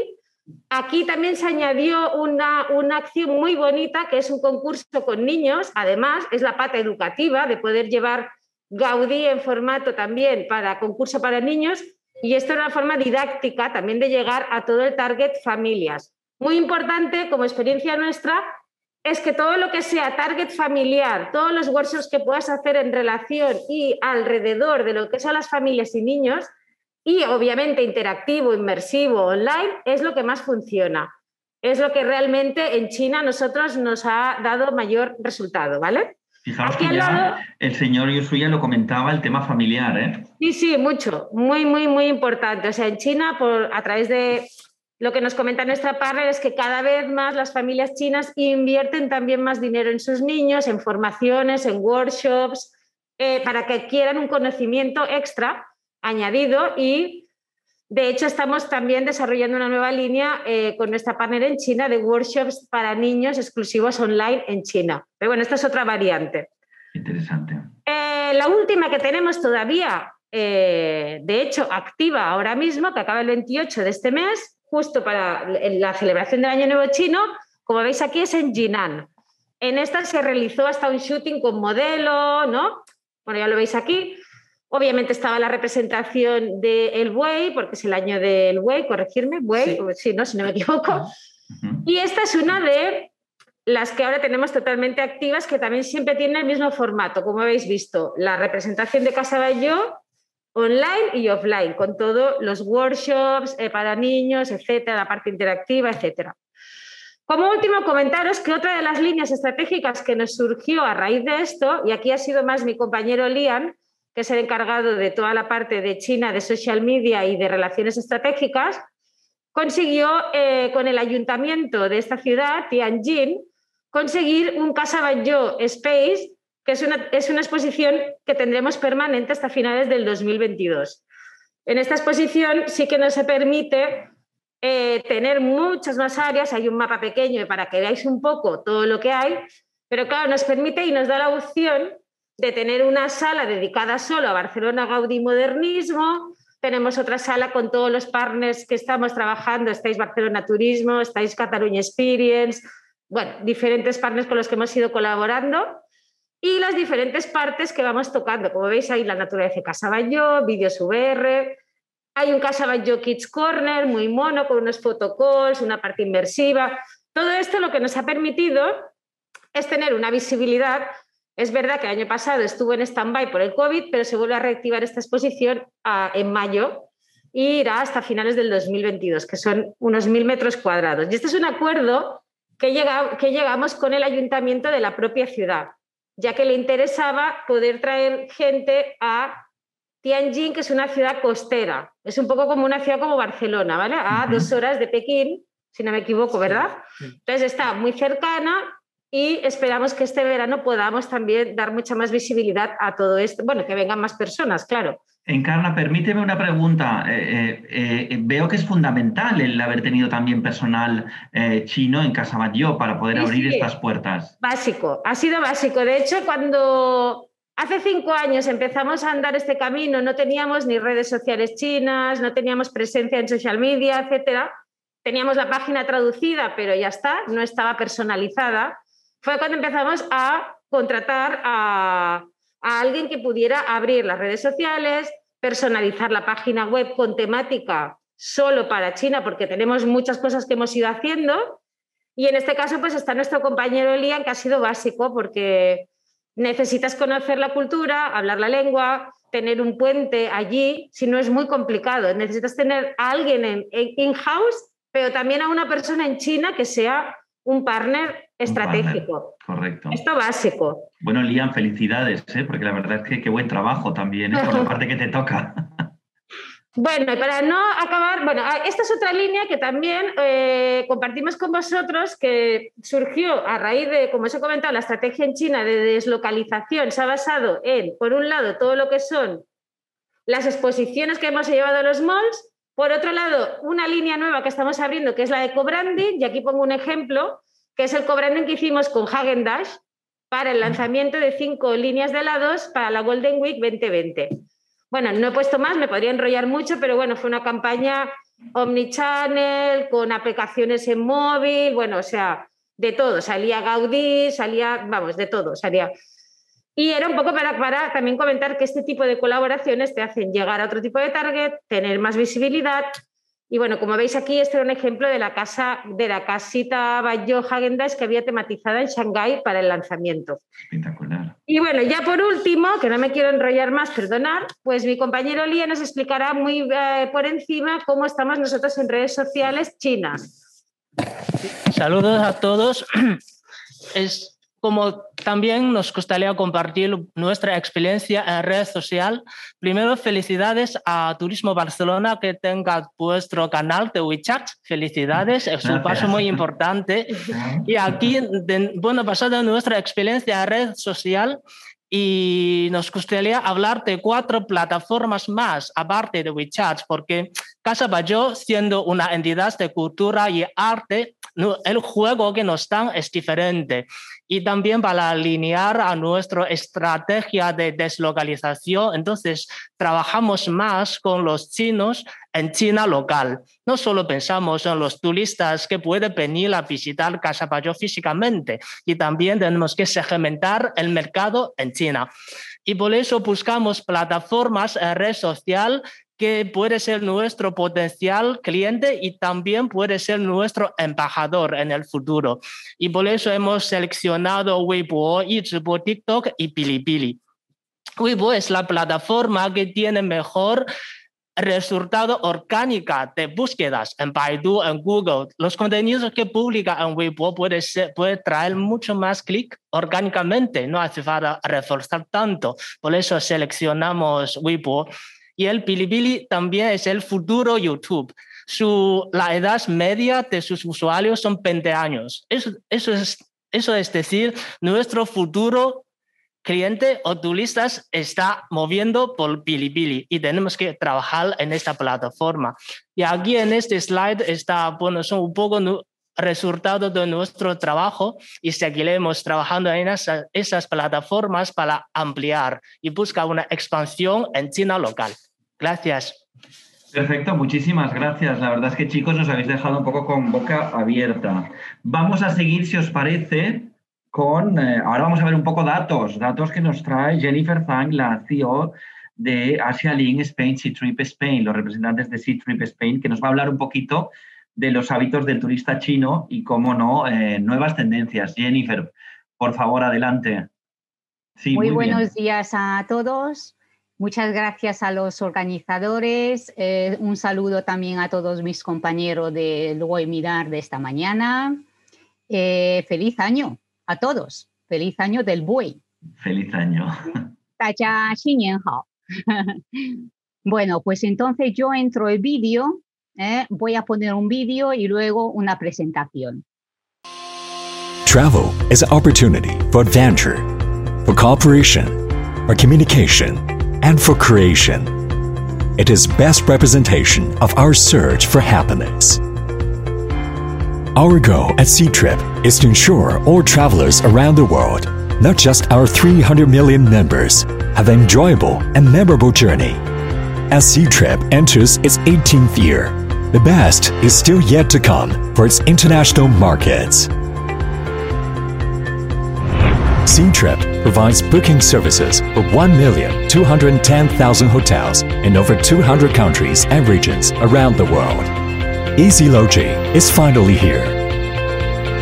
Aquí también se añadió una, acción muy bonita, que es un concurso con niños. Además, es la pata educativa de poder llevar Gaudí en formato también para concurso para niños. Y esto es una forma didáctica también de llegar a todo el target familias. Muy importante como experiencia nuestra es que todo lo que sea target familiar, todos los workshops que puedas hacer en relación y alrededor de lo que son las familias y niños, y obviamente interactivo, inmersivo, online, es lo que más funciona. Es lo que realmente en China nosotros nos ha dado mayor resultado, ¿vale? Fijaos que el señor Yosuya lo comentaba, el tema familiar, ¿eh? Sí, sí, mucho, muy, muy, muy importante. O sea, en China, por, a través de lo que nos comenta nuestra partner, es que cada vez más las familias chinas invierten también más dinero en sus niños, en formaciones, en workshops, eh, para que adquieran un conocimiento extra añadido y de hecho estamos también desarrollando una nueva línea eh, con nuestra partner en China de workshops para niños exclusivos online en China. Pero bueno, esta es otra variante. Interesante. Eh, la última que tenemos todavía, eh, de hecho, activa ahora mismo, que acaba el 28 de este mes, justo para la celebración del Año Nuevo Chino, como veis aquí es en Jinan. En esta se realizó hasta un shooting con modelo, ¿no? Bueno, ya lo veis aquí. Obviamente estaba la representación del buey, porque es el año del buey, corregirme, buey, sí. no, si no me equivoco. Y esta es una de las que ahora tenemos totalmente activas, que también siempre tiene el mismo formato, como habéis visto, la representación de Casa Bayo online y offline, con todos los workshops eh, para niños, etcétera, la parte interactiva, etcétera. Como último, comentaros que otra de las líneas estratégicas que nos surgió a raíz de esto, y aquí ha sido más mi compañero Lian, que es el encargado de toda la parte de China, de social media y de relaciones estratégicas, consiguió eh, con el ayuntamiento de esta ciudad, Tianjin, conseguir un Casa Banjo Space, que es una, es una exposición que tendremos permanente hasta finales del 2022. En esta exposición sí que nos permite eh, tener muchas más áreas, hay un mapa pequeño para que veáis un poco todo lo que hay, pero claro, nos permite y nos da la opción de tener una sala dedicada solo a Barcelona Gaudí Modernismo. Tenemos otra sala con todos los partners que estamos trabajando. Estáis Barcelona Turismo, estáis Cataluña Experience, bueno, diferentes partners con los que hemos ido colaborando y las diferentes partes que vamos tocando. Como veis, hay la naturaleza de Casa Bayo, vídeos VR, hay un Casa Bayo Kids Corner muy mono con unos photocalls, una parte inmersiva. Todo esto lo que nos ha permitido es tener una visibilidad es verdad que el año pasado estuvo en stand-by por el COVID, pero se vuelve a reactivar esta exposición ah, en mayo y irá hasta finales del 2022, que son unos mil metros cuadrados. Y este es un acuerdo que, llega, que llegamos con el ayuntamiento de la propia ciudad, ya que le interesaba poder traer gente a Tianjin, que es una ciudad costera. Es un poco como una ciudad como Barcelona, ¿vale? A dos horas de Pekín, si no me equivoco, ¿verdad? Entonces está muy cercana y esperamos que este verano podamos también dar mucha más visibilidad a todo esto. Bueno, que vengan más personas, claro. Encarna, permíteme una pregunta. Eh, eh, eh, veo que es fundamental el haber tenido también personal chino en Casa Batlló para poder abrir estas puertas. Básico, ha sido básico. De hecho, cuando hace cinco años empezamos a andar este camino, no teníamos ni redes sociales chinas, no teníamos presencia en social media, etcétera. Teníamos la página traducida, pero ya está, no estaba personalizada fue cuando empezamos a contratar a, alguien que pudiera abrir las redes sociales, personalizar la página web con temática solo para China, porque tenemos muchas cosas que hemos ido haciendo, Y en este caso, pues está nuestro compañero Lian, que ha sido básico porque necesitas conocer la cultura, hablar la lengua, tener un puente allí, si no es muy complicado. Necesitas tener a alguien en in-house, pero también a una persona en China que sea un partner estratégico. Correcto. Esto básico. Bueno, Lian, felicidades, ¿eh? porque la verdad es que qué buen trabajo también, ¿eh? por la parte que te toca. Bueno, para no acabar, bueno, ah, esta es otra línea que también eh, compartimos con vosotros, que surgió a raíz de, como os he comentado, la estrategia en China de deslocalización se ha basado en, por un lado, todo lo que son las exposiciones que hemos llevado a los malls, por otro lado, una línea nueva que estamos abriendo, que es la de co-branding, y aquí pongo un ejemplo, que es el co-branding que hicimos con Hagen Dash para el lanzamiento de cinco líneas de helados para la Golden Week 2020. Bueno, no he puesto más, me podría enrollar mucho, pero bueno, fue una campaña omnichannel, con aplicaciones en móvil, bueno, o sea, de todo. Salía Gaudí, salía, vamos, de todo, salía. Y era un poco para, para también comentar que este tipo de colaboraciones te hacen llegar a otro tipo de target, tener más visibilidad y bueno, como veis aquí, este era un ejemplo de la casa, de la casita Bayo Hagen que había tematizada en Shanghái para el lanzamiento. Espectacular. Y bueno, ya por último, que no me quiero enrollar más, perdonar, pues mi compañero Lía nos explicará muy eh, por encima cómo estamos nosotros en redes sociales chinas. Saludos a todos. Es, como también nos gustaría compartir nuestra experiencia en red social. Primero, felicidades a Turismo Barcelona que tenga vuestro canal de WeChat. Felicidades, es un paso muy importante. Y aquí, bueno, basado en nuestra experiencia en red social, y nos gustaría hablar de cuatro plataformas más aparte de WeChat, porque Casa Bayo, siendo una entidad de cultura y arte, el juego que nos dan es diferente y también para alinear a nuestra estrategia de deslocalización. Entonces, trabajamos más con los chinos en China local. No solo pensamos en los turistas que pueden venir a visitar Casa Payo físicamente, y también tenemos que segmentar el mercado en China. Y por eso buscamos plataformas en red social que puede ser nuestro potencial cliente y también puede ser nuestro embajador en el futuro. Y por eso hemos seleccionado Weibo, Yizibo, TikTok y Bilibili. Weibo es la plataforma que tiene mejor resultado orgánica de búsquedas en Baidu, en Google. Los contenidos que publica en Weibo puede, ser, puede traer mucho más clic orgánicamente, no hace falta reforzar tanto. Por eso seleccionamos Weibo y el Bilibili también es el futuro YouTube. La edad media de sus usuarios son 20 años. Eso, es, decir, nuestro futuro cliente o turistas está moviendo por Bilibili y tenemos que trabajar en esta plataforma. Y aquí en este slide está, bueno, son un poco resultados de nuestro trabajo y seguiremos trabajando en esas plataformas para ampliar y buscar una expansión en China local. Gracias. Perfecto, muchísimas gracias. La verdad es que chicos nos habéis dejado un poco con boca abierta. Vamos a seguir, si os parece, con... Eh, ahora vamos a ver un poco datos, datos que nos trae Jennifer Zhang, la CEO de Asia Link Spain, Sea Trip Spain, los representantes de Sea Trip Spain, que nos va a hablar un poquito de los hábitos del turista chino y, cómo no, eh, nuevas tendencias. Jennifer, por favor, adelante. muy, buenos días a todos. Muchas gracias a los organizadores. Eh, un saludo también a todos mis compañeros del Mirar de esta mañana. Eh, feliz año a todos. Feliz año del buey. Feliz año. bueno, pues entonces yo entro el vídeo. Eh, voy a poner un vídeo y luego una presentación. Travel is an opportunity for adventure, for cooperation, for communication. And for creation. It is best representation of our search for happiness. Our goal at SeaTrip is to ensure all travelers around the world, not just our 300 million members, have an enjoyable and memorable journey. As SeaTrip enters its 18th year, the best is still yet to come for its international markets. SeaTrip provides booking services for 1,210,000 hotels in over 200 countries and regions around the world. EasyLogi is finally here.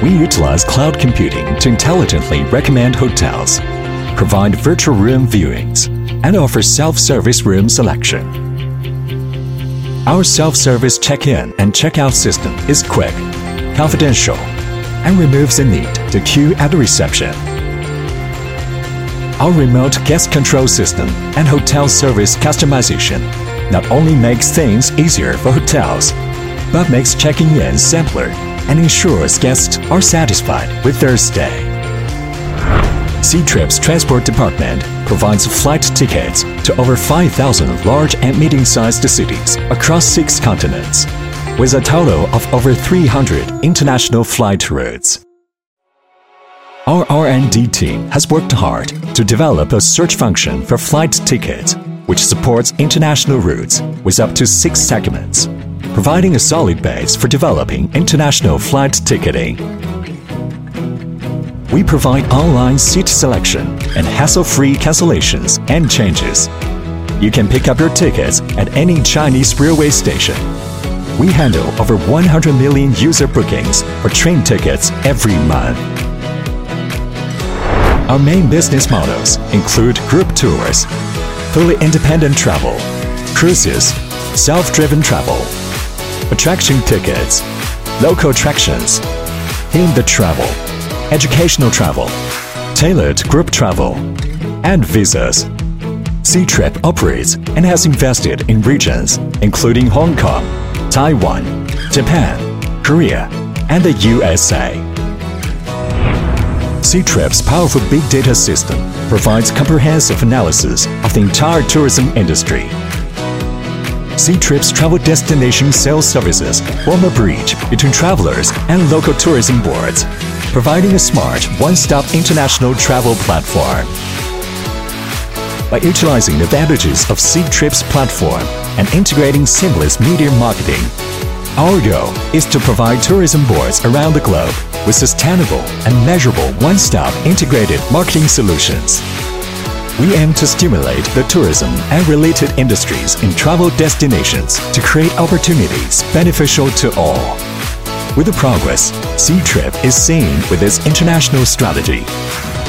We utilize cloud computing to intelligently recommend hotels, provide virtual room viewings, and offer self-service room selection. Our self-service check-in and check-out system is quick, confidential, and removes the need to queue at the reception. Our remote guest control system and hotel service customization not only makes things easier for hotels, but makes checking in simpler and ensures guests are satisfied with their stay. Sea trips Transport Department provides flight tickets to over 5,000 large and medium-sized cities across six continents, with a total of over 300 international flight routes. Our R&D team has worked hard to develop a search function for flight tickets, which supports international routes with up to six segments, providing a solid base for developing international flight ticketing. We provide online seat selection and hassle-free cancellations and changes. You can pick up your tickets at any Chinese railway station. We handle over 100 million user bookings for train tickets every month. Our main business models include group tours, fully independent travel, cruises, self-driven travel, attraction tickets, local attractions, themed travel, educational travel, tailored group travel, and visas. C-Trip operates and has invested in regions including Hong Kong, Taiwan, Japan, Korea, and the USA. C-Trip's powerful big data system provides comprehensive analysis of the entire tourism industry. C-Trip's travel destination sales services form a bridge between travelers and local tourism boards, providing a smart, one-stop international travel platform. By utilizing the advantages of C-Trip's platform and integrating seamless media marketing, our goal is to provide tourism boards around the globe with sustainable and measurable one-stop integrated marketing solutions. We aim to stimulate the tourism and related industries in travel destinations to create opportunities beneficial to all. With the progress C-Trip is seeing with its international strategy,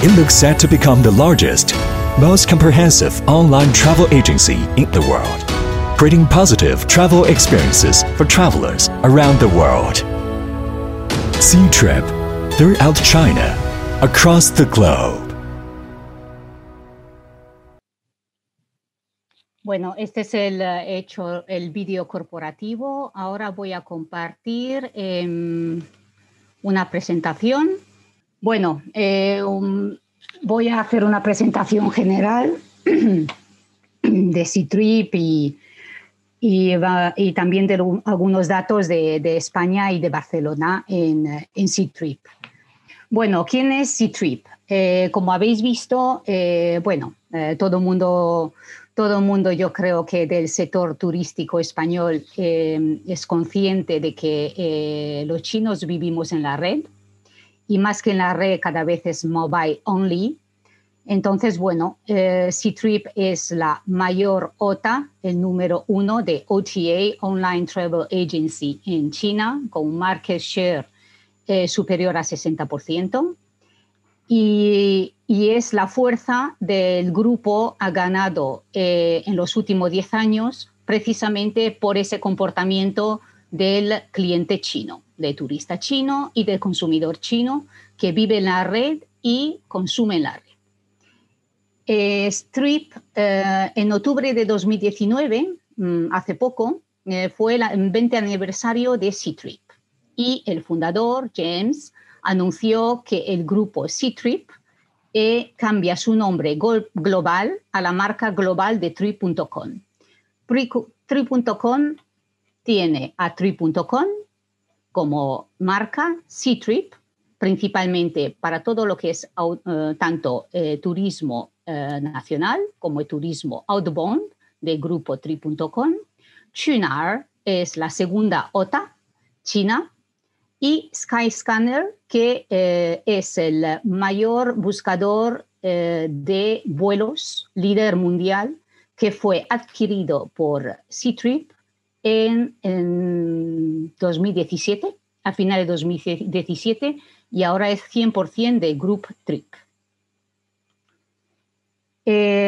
it looks set to become the largest, most comprehensive online travel agency in the world, creating positive travel experiences for travelers around the world. Sea Trip throughout China, across the globe. Bueno, este es el eh, hecho, el vídeo corporativo. Ahora voy a compartir eh, una presentación. Bueno, eh, um, voy a hacer una presentación general de C-Trip y y, también de algunos datos de, España y de Barcelona en, en C-Trip. Bueno, ¿quién es C-Trip? Eh, como habéis visto, eh, bueno, eh, todo el mundo, todo mundo yo creo que del sector turístico español es consciente de que los chinos vivimos en la red y más que en la red cada vez es mobile only entonces, bueno, eh, C-Trip es la mayor OTA, el número uno de OTA, Online Travel Agency, en China, con un market share eh, superior a 60%. Y, es la fuerza del grupo, ha ganado eh, en los últimos 10 años precisamente por ese comportamiento del cliente chino, del turista chino y del consumidor chino que vive en la red y consume en la red. Eh, Strip, eh, en octubre de 2019, mm, hace poco, eh, fue el 20 aniversario de C-Trip y el fundador, James, anunció que el grupo C-Trip cambia su nombre global a la marca global de Trip.com. Trip.com tiene a Trip.com como marca C-Trip, principalmente para todo lo que es tanto turismo eh, nacional como el turismo outbound del grupo Tri.com. Chunar es la segunda OTA, China, y Skyscanner, que eh, es el mayor buscador eh, de vuelos, líder mundial, que fue adquirido por C-Trip en, en 2017, a finales de 2017, y ahora es 100% de Group Trip.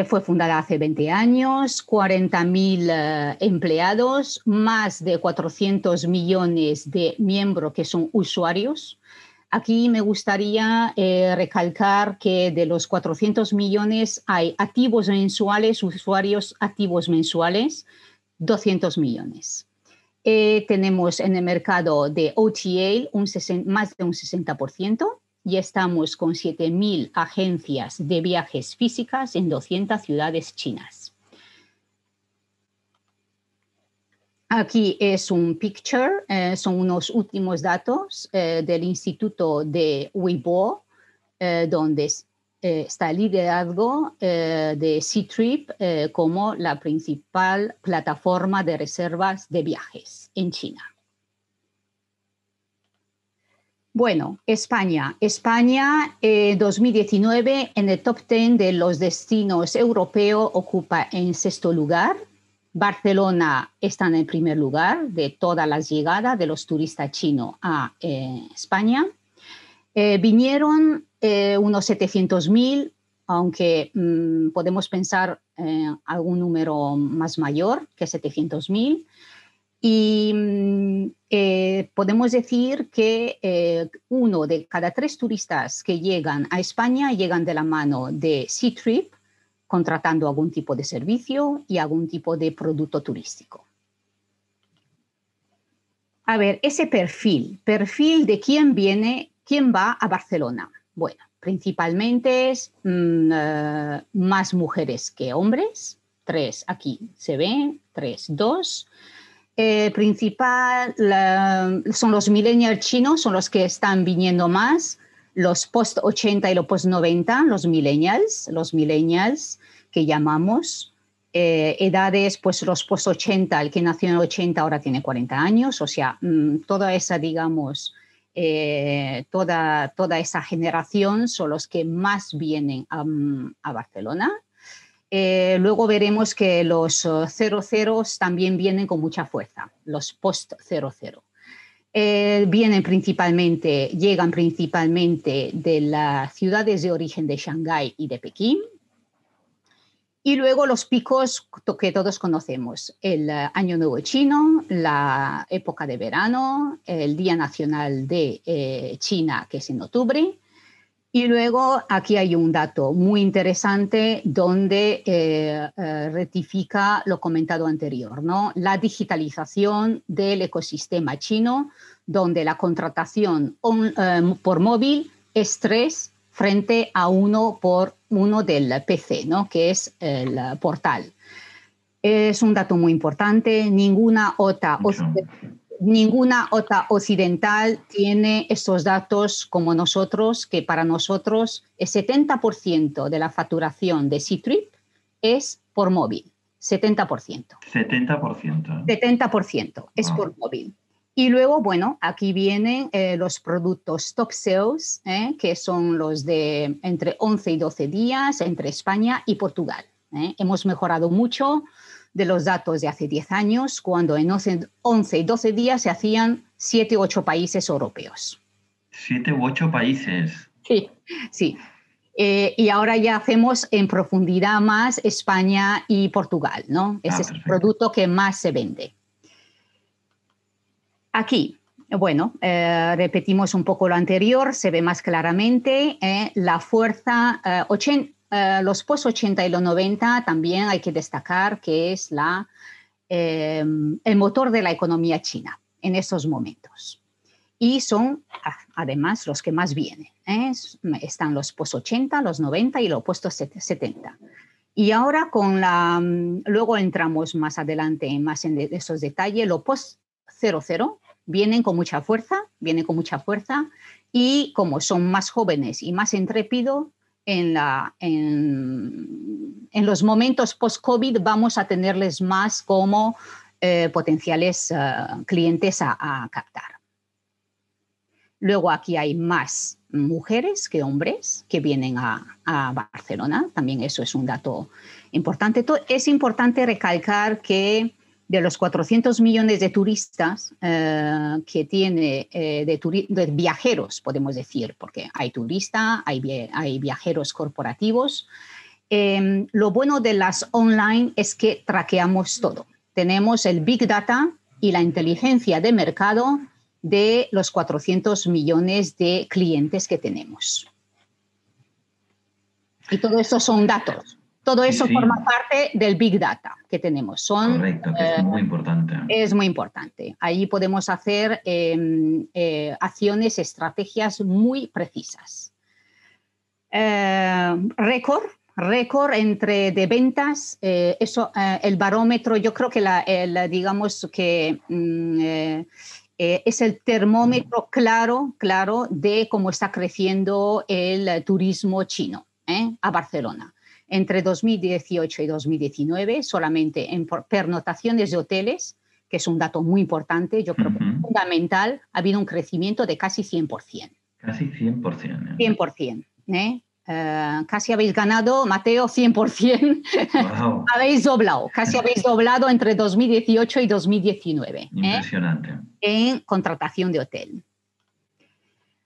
Eh, fue fundada hace 20 años, 40.000 eh, empleados, más de 400 millones de miembros que son usuarios. Aquí me gustaría eh, recalcar que de los 400 millones hay activos mensuales, usuarios activos mensuales, 200 millones. tenemos en el mercado de OTA un más de un 60% y estamos con 7.000 agencias de viajes físicas en 200 ciudades chinas. Aquí es un picture, eh, son unos últimos datos eh, del Instituto de Weibo, eh, donde está el liderazgo de Ctrip como la principal plataforma de reservas de viajes en China. Bueno, España. España eh, 2019 en el top 10 de los destinos europeos ocupa en sexto lugar. Barcelona está en el primer lugar de todas las llegadas de los turistas chinos a eh, España. Eh, vinieron eh, unos 700.000, aunque mm, podemos pensar en algún número más mayor que 700.000. Y mm, eh, podemos decir que eh, uno de cada tres turistas que llegan a España llegan de la mano de C-Trip, contratando algún tipo de servicio y algún tipo de producto turístico. A ver, ese perfil, perfil de quién viene, quién va a Barcelona. Bueno, principalmente es mm, eh, más mujeres que hombres, tres aquí se ven, tres, dos eh, principal son los millennials chinos, son los que están viniendo más, los post 80 y los post 90, los millennials, los millennials que llamamos. Eh, edades, pues los post 80, el que nació en el 80 ahora tiene 40 años, o sea, mm, toda esa, digamos, eh, toda, toda esa generación son los que más vienen a, a Barcelona eh, luego veremos que los 00 eh, también vienen con mucha fuerza, los post 00. Eh, vienen principalmente, llegan principalmente de las ciudades de origen de Shanghái y de Pekín. Y luego los picos que todos conocemos, el Año Nuevo Chino, la época de verano, el Día Nacional de China, que es en octubre, y luego aquí hay un dato muy interesante donde eh, eh, rectifica lo comentado anterior, ¿no? La digitalización del ecosistema chino, donde la contratación eh, por móvil es tres frente a uno por uno del PC, ¿no? Que es el portal. Es un dato muy importante. Ninguna otra ninguna otra occidental tiene estos datos como nosotros, que para nosotros el 70% de la facturación de Citrip es por móvil. 70%. 70%. 70% es por móvil. Y luego, bueno, aquí vienen eh, los productos top sales, eh, que son los de entre 11 y 12 días entre España y Portugal. Eh. Hemos mejorado mucho de los datos de hace 10 años, cuando en 11 y 12 días se hacían 7 u 8 países europeos. 7 u 8 países. Sí, sí. Eh, y ahora ya hacemos en profundidad más España y Portugal, ¿no? Ese ah, es el producto que más se vende. Aquí, bueno, eh, repetimos un poco lo anterior, se ve más claramente eh, la fuerza 80 eh, los post 80 y los 90 también hay que destacar que es eh, el motor de la economía china en estos momentos. Y son ah, además los que más vienen. ¿eh? Están los post 80, los 90 y los post 70. Y ahora con la, luego entramos más adelante más en esos detalles, los post 00 vienen con mucha fuerza, vienen con mucha fuerza y como son más jóvenes y más intrépidos, en, los momentos post-COVID vamos a tenerles más como eh, potenciales eh, clientes a, captar. Luego aquí hay más mujeres que hombres que vienen a, a, Barcelona. También eso es un dato importante. Es importante recalcar que de los 400 millones de turistas eh, que tiene, eh, de, viajeros, podemos decir, porque hay turistas, hay, viajeros corporativos, em, lo bueno de las online es que traqueamos todo. Tenemos el Big Data y la inteligencia de mercado de los 400 millones de clientes que tenemos. Y todo eso son datos. Todo eso forma parte del Big Data que tenemos. Son, Correcto, que es eh, muy importante. Es muy importante. Ahí podemos hacer em, eh, acciones, estrategias muy precisas. Eh, récord, récord entre de ventas, eso, el barómetro, yo creo que la, digamos que mm, es el termómetro claro, claro de cómo está creciendo el turismo chino a Barcelona entre 2018 y 2019, solamente en pernotaciones de hoteles, que es un dato muy importante, yo creo que es fundamental, ha habido un crecimiento de casi 100%. Casi 100%. 100%. ¿eh? Uh, casi habéis ganado, Mateo, 100%. Wow. habéis doblado, casi habéis doblado entre 2018 y 2019. ¿eh? Impresionante. En contratación de hotel.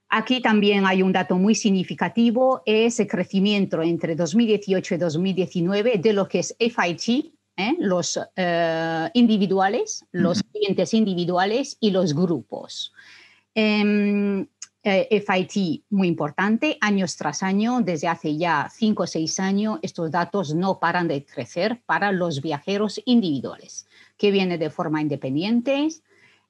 Aquí también hay un dato muy significativo, es el crecimiento entre 2018 y 2019 de lo que es FIT, ¿eh? los eh, individuales, los clientes individuales y los grupos. Em, eh, FIT muy importante, años tras año, desde hace ya cinco o seis años, estos datos no paran de crecer para los viajeros individuales, que vienen de forma independiente,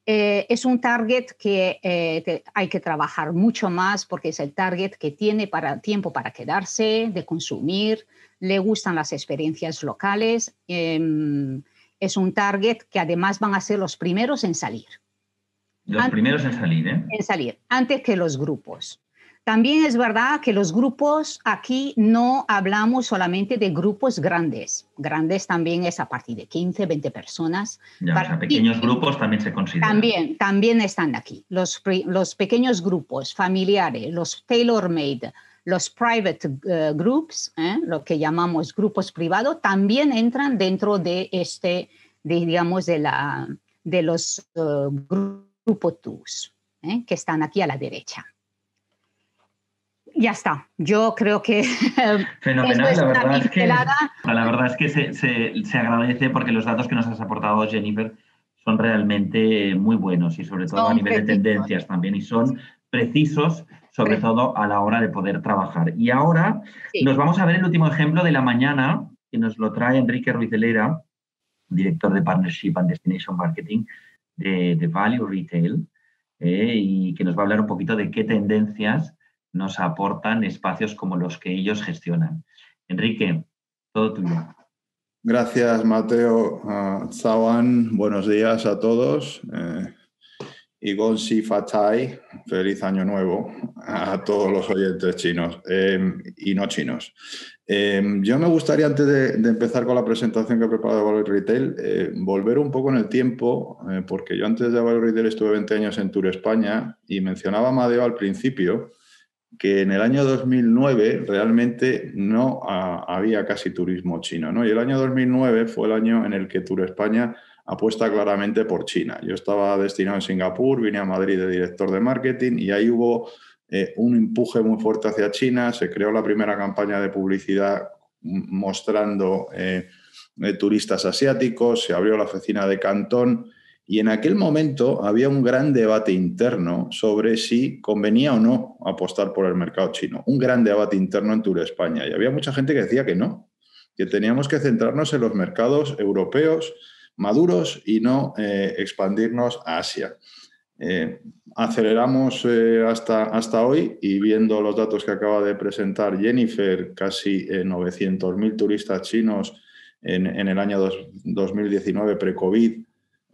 eh, es un target que eh, hay que trabajar mucho más porque es el target que tiene para, tiempo para quedarse, de consumir, le gustan las experiencias locales. Em, es un target que además van a ser los primeros en salir. Los primeros en salir, ¿eh? En salir, antes que los grupos. También es verdad que los grupos, aquí no hablamos solamente de grupos grandes. Grandes también es a partir de 15, 20 personas. Ya, pequeños grupos también se consideran. También, también están aquí. Los, los pequeños grupos familiares, los tailor-made, los private eh, groups, ¿eh? lo que llamamos grupos privados, también entran dentro de este, digamos, de, la, de los uh, grupos TUS, que están aquí a la derecha ya está. Yo creo que. Fenomenal, la, verdad es que, la verdad es que se, se, agradece porque los datos que nos has aportado, Jennifer, son realmente muy buenos y sobre todo a nivel de tendencias también y son precisos, sobre todo a la hora de poder trabajar. Y ahora nos vamos a ver el último ejemplo de la mañana que nos lo trae Enrique Ruiz director de Partnership and Destination Marketing de, de Value Retail, eh, y que nos va a hablar un poquito de qué tendencias nos aportan espacios como los que ellos gestionan. Enrique, todo tuyo. Gracias, Mateo. Uh, buenos días a todos. Eh, y Gonsi Fatai, feliz año nuevo a todos los oyentes chinos em, y no chinos. Em, yo me gustaría, antes de, empezar con la presentación que he preparado de Value Retail, eh, volver un poco en el tiempo, eh, porque yo antes de Value Retail estuve 20 años en Tour España y mencionaba a Madeo al principio que en el año 2009 realmente no había casi turismo chino. ¿no? Y el año 2009 fue el año en el que Tour España apuesta claramente por China. Yo estaba destinado en Singapur, vine a Madrid de director de marketing y ahí hubo eh, un empuje muy fuerte hacia China. Se creó la primera campaña de publicidad mostrando eh, eh, turistas asiáticos, se abrió la oficina de Cantón y en aquel momento había un gran debate interno sobre si convenía o no apostar por el mercado chino. Un gran debate interno en Tour España. Y había mucha gente que decía que no, que teníamos que centrarnos en los mercados europeos maduros y no eh, expandirnos a Asia. Eh, aceleramos eh, hasta, hasta hoy y viendo los datos que acaba de presentar Jennifer, casi 900.000 turistas chinos en, en, el año 2019 pre-COVID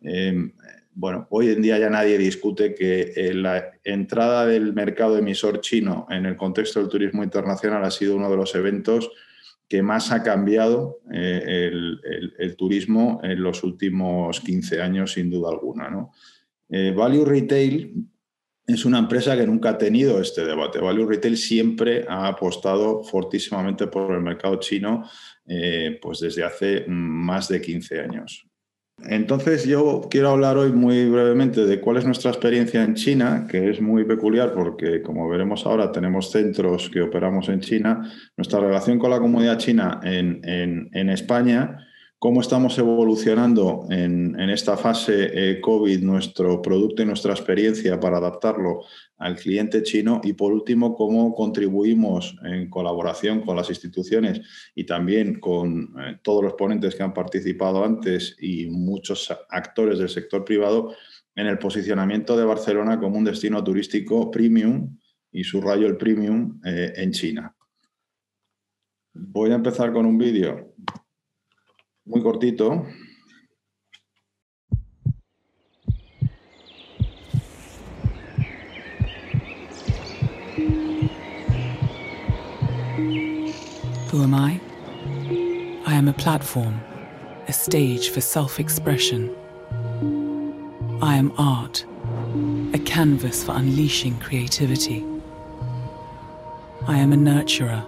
Em, bueno, hoy en día ya nadie discute que eh, la entrada del mercado emisor chino en el contexto del turismo internacional ha sido uno de los eventos que más ha cambiado eh, el, turismo en los últimos 15 años, sin duda alguna. Eh, Value Retail es una empresa que nunca ha tenido este debate. Value Retail siempre ha apostado fortísimamente por el mercado chino pues desde hace más de 15 años. Entonces yo quiero hablar hoy muy brevemente de cuál es nuestra experiencia en China, que es muy peculiar porque, como veremos ahora, tenemos centros que operamos en China. Nuestra relación con la comunidad china en, en España cómo estamos evolucionando en, esta fase eh, COVID nuestro producto y nuestra experiencia para adaptarlo al cliente chino y por último cómo contribuimos en colaboración con las instituciones y también con eh, todos los ponentes que han participado antes y muchos actores del sector privado en el posicionamiento de Barcelona como un destino turístico premium y subrayo el premium eh, en China. Voy a empezar con un vídeo muy cortito. Who am I? I am a platform, a stage for self expression. I am art, a canvas for unleashing creativity. I am a nurturer,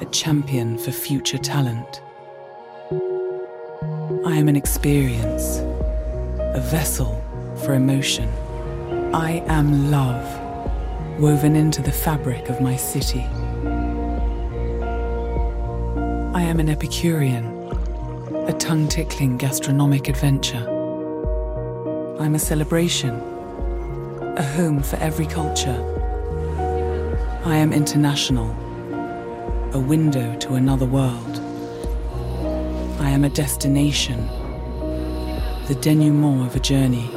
a champion for future talent. I am an experience, a vessel for emotion. I am love, woven into the fabric of my city. I am an Epicurean, a tongue tickling gastronomic adventure. I'm a celebration, a home for every culture. I am international, a window to another world. I am a destination, the denouement of a journey.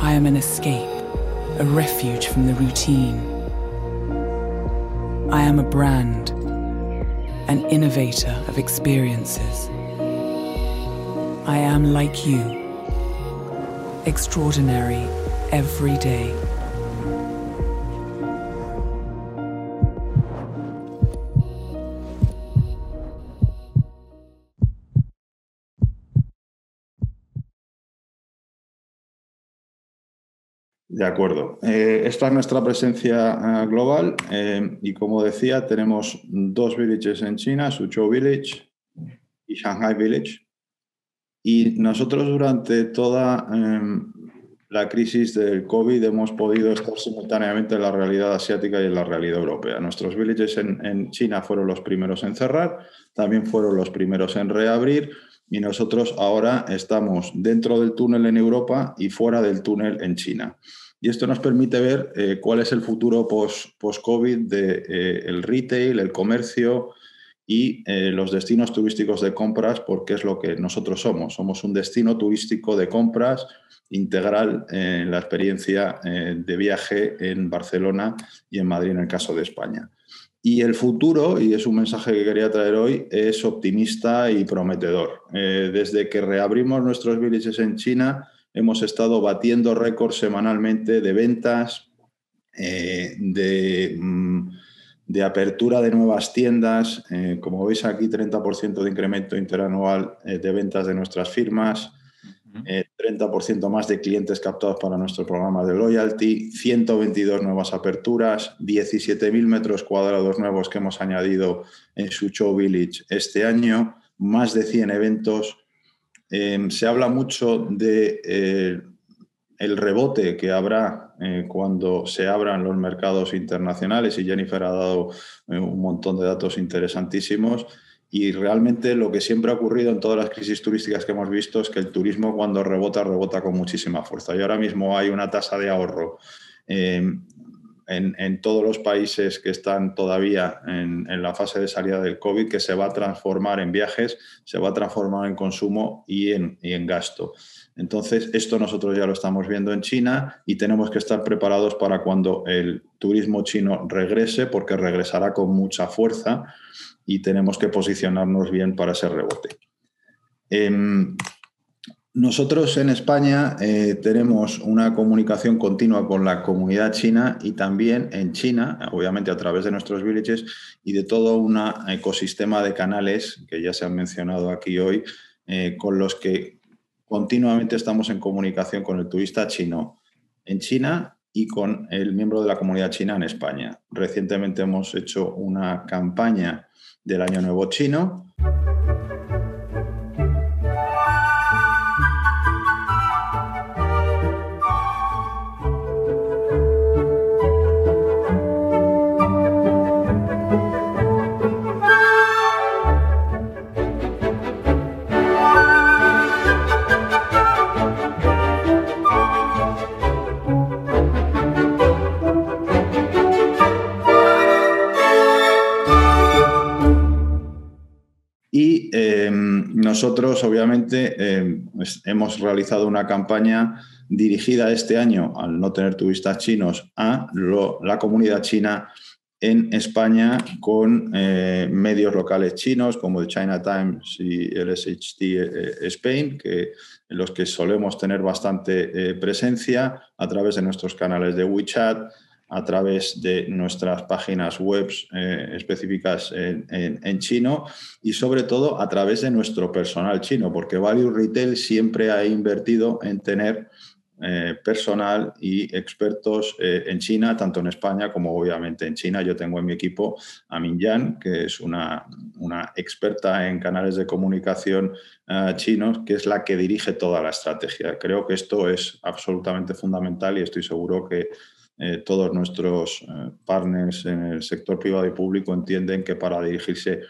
I am an escape, a refuge from the routine. I am a brand, an innovator of experiences. I am like you, extraordinary every day. De acuerdo. Eh, esta es nuestra presencia eh, global eh, y como decía, tenemos dos villages en China, Suzhou Village y Shanghai Village. Y nosotros durante toda em, la crisis del COVID hemos podido estar simultáneamente en la realidad asiática y en la realidad europea. Nuestros villages en China fueron los primeros en cerrar, también fueron los primeros en reabrir y nosotros ahora estamos dentro del túnel en Europa y fuera del túnel en China. Y esto nos permite ver eh, cuál es el futuro post-COVID del de, eh, retail, el comercio y eh, los destinos turísticos de compras, porque es lo que nosotros somos. Somos un destino turístico de compras integral en la experiencia de viaje en Barcelona y en Madrid en el caso de España. Y el futuro, y es un mensaje que quería traer hoy, es optimista y prometedor. desde que reabrimos nuestros villages en China, hemos estado batiendo récords semanalmente de ventas, eh, mm, de, apertura de nuevas tiendas. Eh, como veis aquí, 30% de incremento interanual eh, de ventas de nuestras firmas. 30% más de clientes captados para nuestro programa de loyalty, 122 nuevas aperturas, 17.000 metros cuadrados nuevos que hemos añadido en Suzhou Village este año, más de 100 eventos, Em, se habla mucho de eh, el rebote que habrá eh, cuando se abran los mercados internacionales y Jennifer ha dado eh, un montón de datos interesantísimos. Y realmente lo que siempre ha ocurrido en todas las crisis turísticas que hemos visto es que el turismo cuando rebota, rebota con muchísima fuerza. Y ahora mismo hay una tasa de ahorro em, en, todos los países que están todavía en, la fase de salida del COVID, que se va a transformar en viajes, se va a transformar en consumo y en, gasto. Entonces, esto nosotros ya lo estamos viendo en China y tenemos que estar preparados para cuando el turismo chino regrese, porque regresará con mucha fuerza y tenemos que posicionarnos bien para ese rebote. Em, nosotros en España eh, tenemos una comunicación continua con la comunidad china y también en China, obviamente a través de nuestros villages y de todo un ecosistema de canales que ya se han mencionado aquí hoy, eh, con los que continuamente estamos en comunicación con el turista chino en China y con el miembro de la comunidad china en España. Recientemente hemos hecho una campaña del Año Nuevo Chino nosotros, obviamente, eh, hemos realizado una campaña dirigida este año, al no tener turistas chinos, a la comunidad china en España con eh, medios locales chinos como el China Times y el SHT eh, Spain, que, en los que solemos tener bastante presencia a través de nuestros canales de WeChat, a través de nuestras páginas web eh, específicas en, chino y sobre todo a través de nuestro personal chino, porque Value Retail siempre ha invertido en tener eh, personal y expertos eh, en China, tanto en España como obviamente en China. Yo tengo en mi equipo a Min Yan, que es una, una experta en canales de comunicación chinos, que es la que dirige toda la estrategia. Creo que esto es absolutamente fundamental y estoy seguro que eh, todos nuestros eh, partners en el sector privado y público entienden que para dirigirse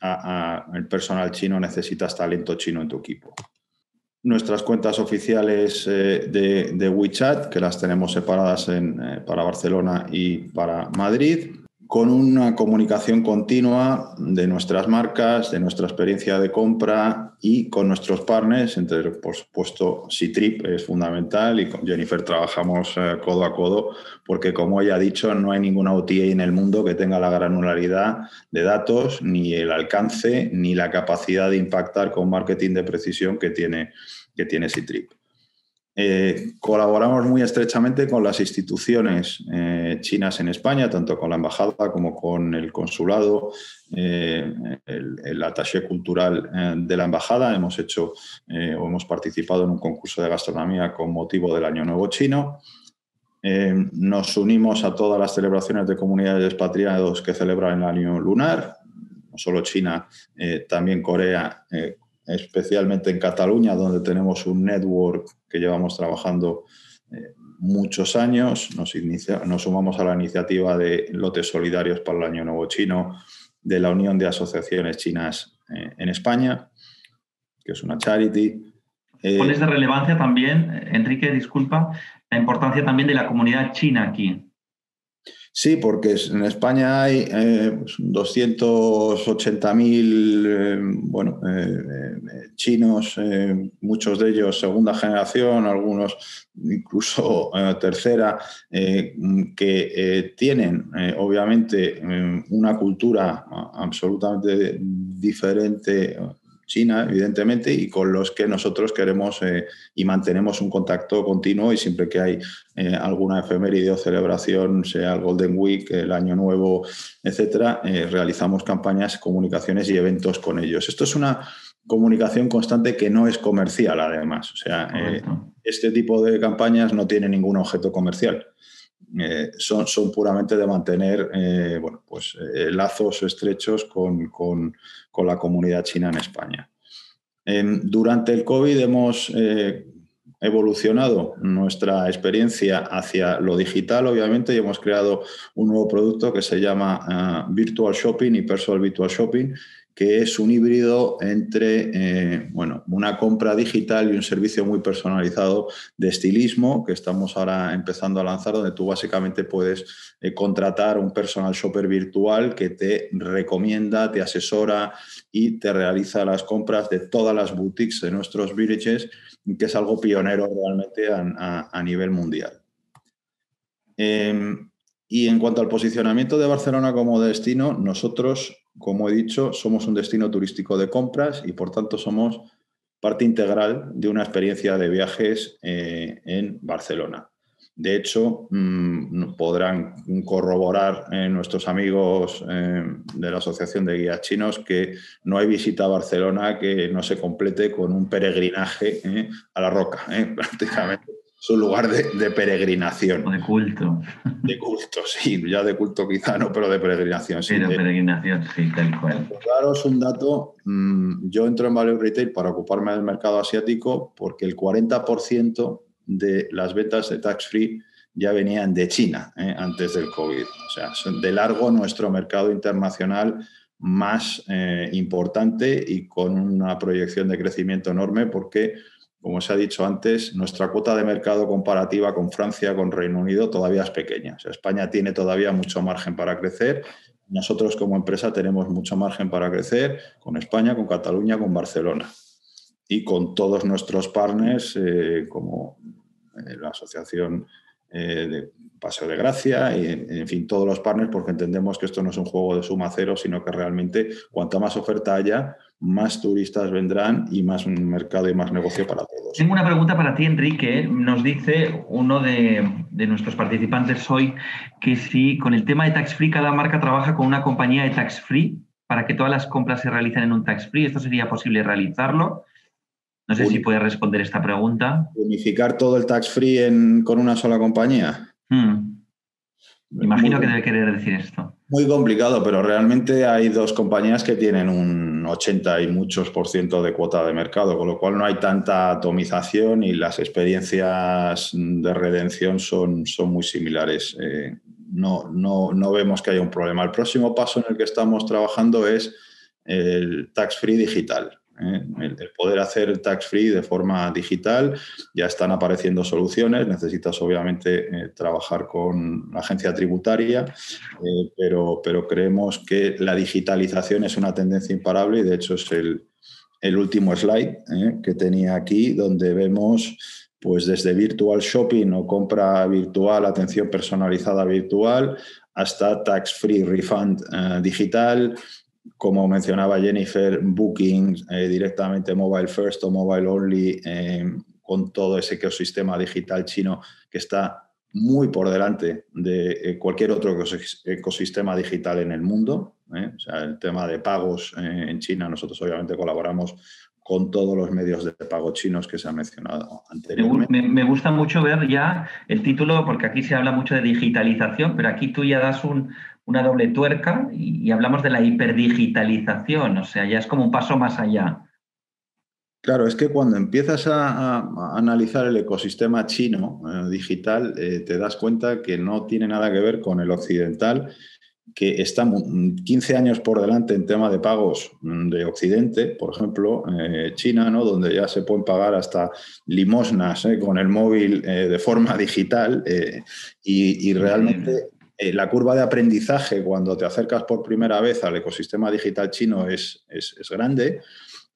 al personal chino necesitas talento chino en tu equipo. Nuestras cuentas oficiales eh, de, WeChat, que las tenemos separadas para Barcelona y para Madrid, con una comunicación continua de nuestras marcas, de nuestra experiencia de compra y con nuestros partners, entre por supuesto Citrip es fundamental y con Jennifer trabajamos eh, codo a codo porque como ella ha dicho no hay ninguna OTA en el mundo que tenga la granularidad de datos, ni el alcance, ni la capacidad de impactar con marketing de precisión que tiene, que tiene Citrip. Eh, colaboramos muy estrechamente con las instituciones eh, chinas en España, tanto con la embajada como con el consulado, eh, el, el, attaché cultural de la embajada. Hemos hecho o hemos participado en un concurso de gastronomía con motivo del Año Nuevo Chino. nos unimos a todas las celebraciones de comunidades expatriados que celebran el Año Lunar, no solo China, también Corea especialmente en Cataluña, donde tenemos un network que llevamos trabajando eh, muchos años. Nos, sumamos a la iniciativa de lotes solidarios para el Año Nuevo Chino de la Unión de Asociaciones Chinas eh, en España, que es una charity. Eh, ¿Cuál es de relevancia también, Enrique, disculpa, la importancia también de la comunidad china aquí? Sí, porque en España hay 280.000 eh, eh, bueno, eh, chinos, muchos de ellos segunda generación, algunos incluso tercera, que tienen obviamente una cultura absolutamente diferente China, evidentemente, y con los que nosotros queremos eh, y mantenemos un contacto continuo y siempre que hay eh, alguna efeméride o celebración, sea el Golden Week, el Año Nuevo, etcétera, eh, realizamos campañas, comunicaciones y eventos con ellos. Esto es una comunicación constante que no es comercial, además. O sea, este tipo de campañas no tiene ningún objeto comercial. Son, son, puramente de mantener bueno, pues, lazos estrechos con, con, con la comunidad china en España. durante el COVID hemos eh, evolucionado nuestra experiencia hacia lo digital, obviamente, y hemos creado un nuevo producto que se llama ah, Virtual Shopping y Personal Virtual Shopping, que es un híbrido entre eh, bueno, una compra digital y un servicio muy personalizado de estilismo que estamos ahora empezando a lanzar, donde tú básicamente puedes eh, contratar un personal shopper virtual que te recomienda, te asesora y te realiza las compras de todas las boutiques de nuestros villages, que es algo pionero realmente a, nivel mundial. Em, y en cuanto al posicionamiento de Barcelona como destino, nosotros como he dicho, somos un destino turístico de compras y por tanto somos parte integral de una experiencia de viajes eh, en Barcelona. De hecho, mm, podrán corroborar eh, nuestros amigos eh, de la Asociación de Guías Chinos que no hay visita a Barcelona que no se complete con un peregrinaje a la roca, prácticamente es un lugar de, peregrinación. de culto. De culto, sí, ya de culto quizá no, pero de peregrinación. Sí, de, peregrinación, sí, tal cual. Claro, es un dato. Mm, yo entro en Value Retail para ocuparme del mercado asiático porque el 40% de las ventas de tax free ya venían de China eh, antes del COVID. O sea, de largo nuestro mercado internacional más eh, importante y con una proyección de crecimiento enorme porque como se ha dicho antes, nuestra cuota de mercado comparativa con Francia, con Reino Unido, todavía es pequeña. España tiene todavía mucho margen para crecer. Nosotros como empresa tenemos mucho margen para crecer con España, con Cataluña, con Barcelona. y con todos nuestros partners, eh, como la Asociación de Paseo de Gracia, y en fin, todos los partners, porque entendemos que esto no es un juego de suma cero, sino que realmente cuanta más oferta haya, más turistas vendrán y más mercado y más negocio para todos. Tengo una pregunta para ti, Enrique. Nos dice uno de, nuestros participantes hoy que si con el tema de tax free cada marca trabaja con una compañía de tax free para que todas las compras se realicen en un tax free, ¿esto sería posible realizarlo? No sé si puedes responder esta pregunta. ¿Unificar todo el tax free con una sola compañía? Hmm. Imagino que debe querer decir esto. Muy complicado, pero realmente hay dos compañías que tienen un 80 y muchos por ciento de cuota de mercado, con lo cual no hay tanta atomización y las experiencias de redención son, son muy similares. Eh, no, no, no vemos que haya un problema. El próximo paso en el que estamos trabajando es el tax free digital. ¿Eh? El, poder hacer el tax free de forma digital, ya están apareciendo soluciones, necesitas obviamente eh, trabajar con la agencia tributaria, eh, pero, pero creemos que la digitalización es una tendencia imparable y de hecho es el, último slide que tenía aquí, donde vemos pues desde virtual shopping o compra virtual, atención personalizada virtual, hasta tax free refund digital, como mencionaba Jennifer, Booking eh, directamente mobile first o mobile only, eh, con todo ese ecosistema digital chino que está muy por delante de eh, cualquier otro ecosistema digital en el mundo. O sea, el tema de pagos en China, nosotros obviamente colaboramos con todos los medios de pago chinos que se han mencionado anteriormente. Me, gusta mucho ver ya el título, porque aquí se habla mucho de digitalización, pero aquí tú ya das una doble tuerca y, hablamos de la hiperdigitalización, o sea, ya es como un paso más allá. Claro, es que cuando empiezas a, analizar el ecosistema chino eh, digital, eh, te das cuenta que no tiene nada que ver con el occidental que está 15 años por delante en tema de pagos mm, de Occidente, por ejemplo, eh, China, ¿no? donde ya se pueden pagar hasta limosnas con el móvil de forma digital y, realmente la curva de aprendizaje cuando te acercas por primera vez al ecosistema digital chino es, es, es grande,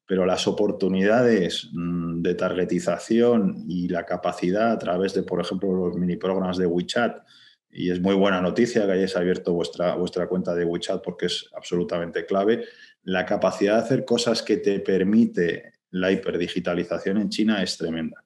pero las oportunidades mm, de targetización y la capacidad a través de, por ejemplo, los mini programas de WeChat, y es muy buena noticia que hayáis abierto vuestra, vuestra cuenta de WeChat porque es absolutamente clave. La capacidad de hacer cosas que te permite la hiperdigitalización en China es tremenda.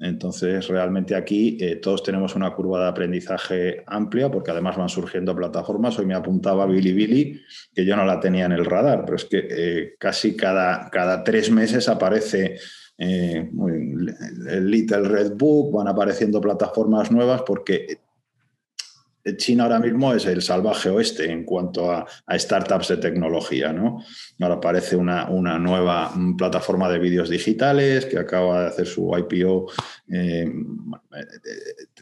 Entonces, realmente aquí eh, todos tenemos una curva de aprendizaje amplia porque además van surgiendo plataformas. Hoy me apuntaba Bilibili, que yo no la tenía en el radar, pero es que eh, casi cada, cada tres meses aparece eh, el Little Red Book, van apareciendo plataformas nuevas porque China ahora mismo es el salvaje oeste en cuanto a, startups de tecnología. ¿no? Ahora aparece una, nueva plataforma de vídeos digitales que acaba de hacer su IPO. Eh,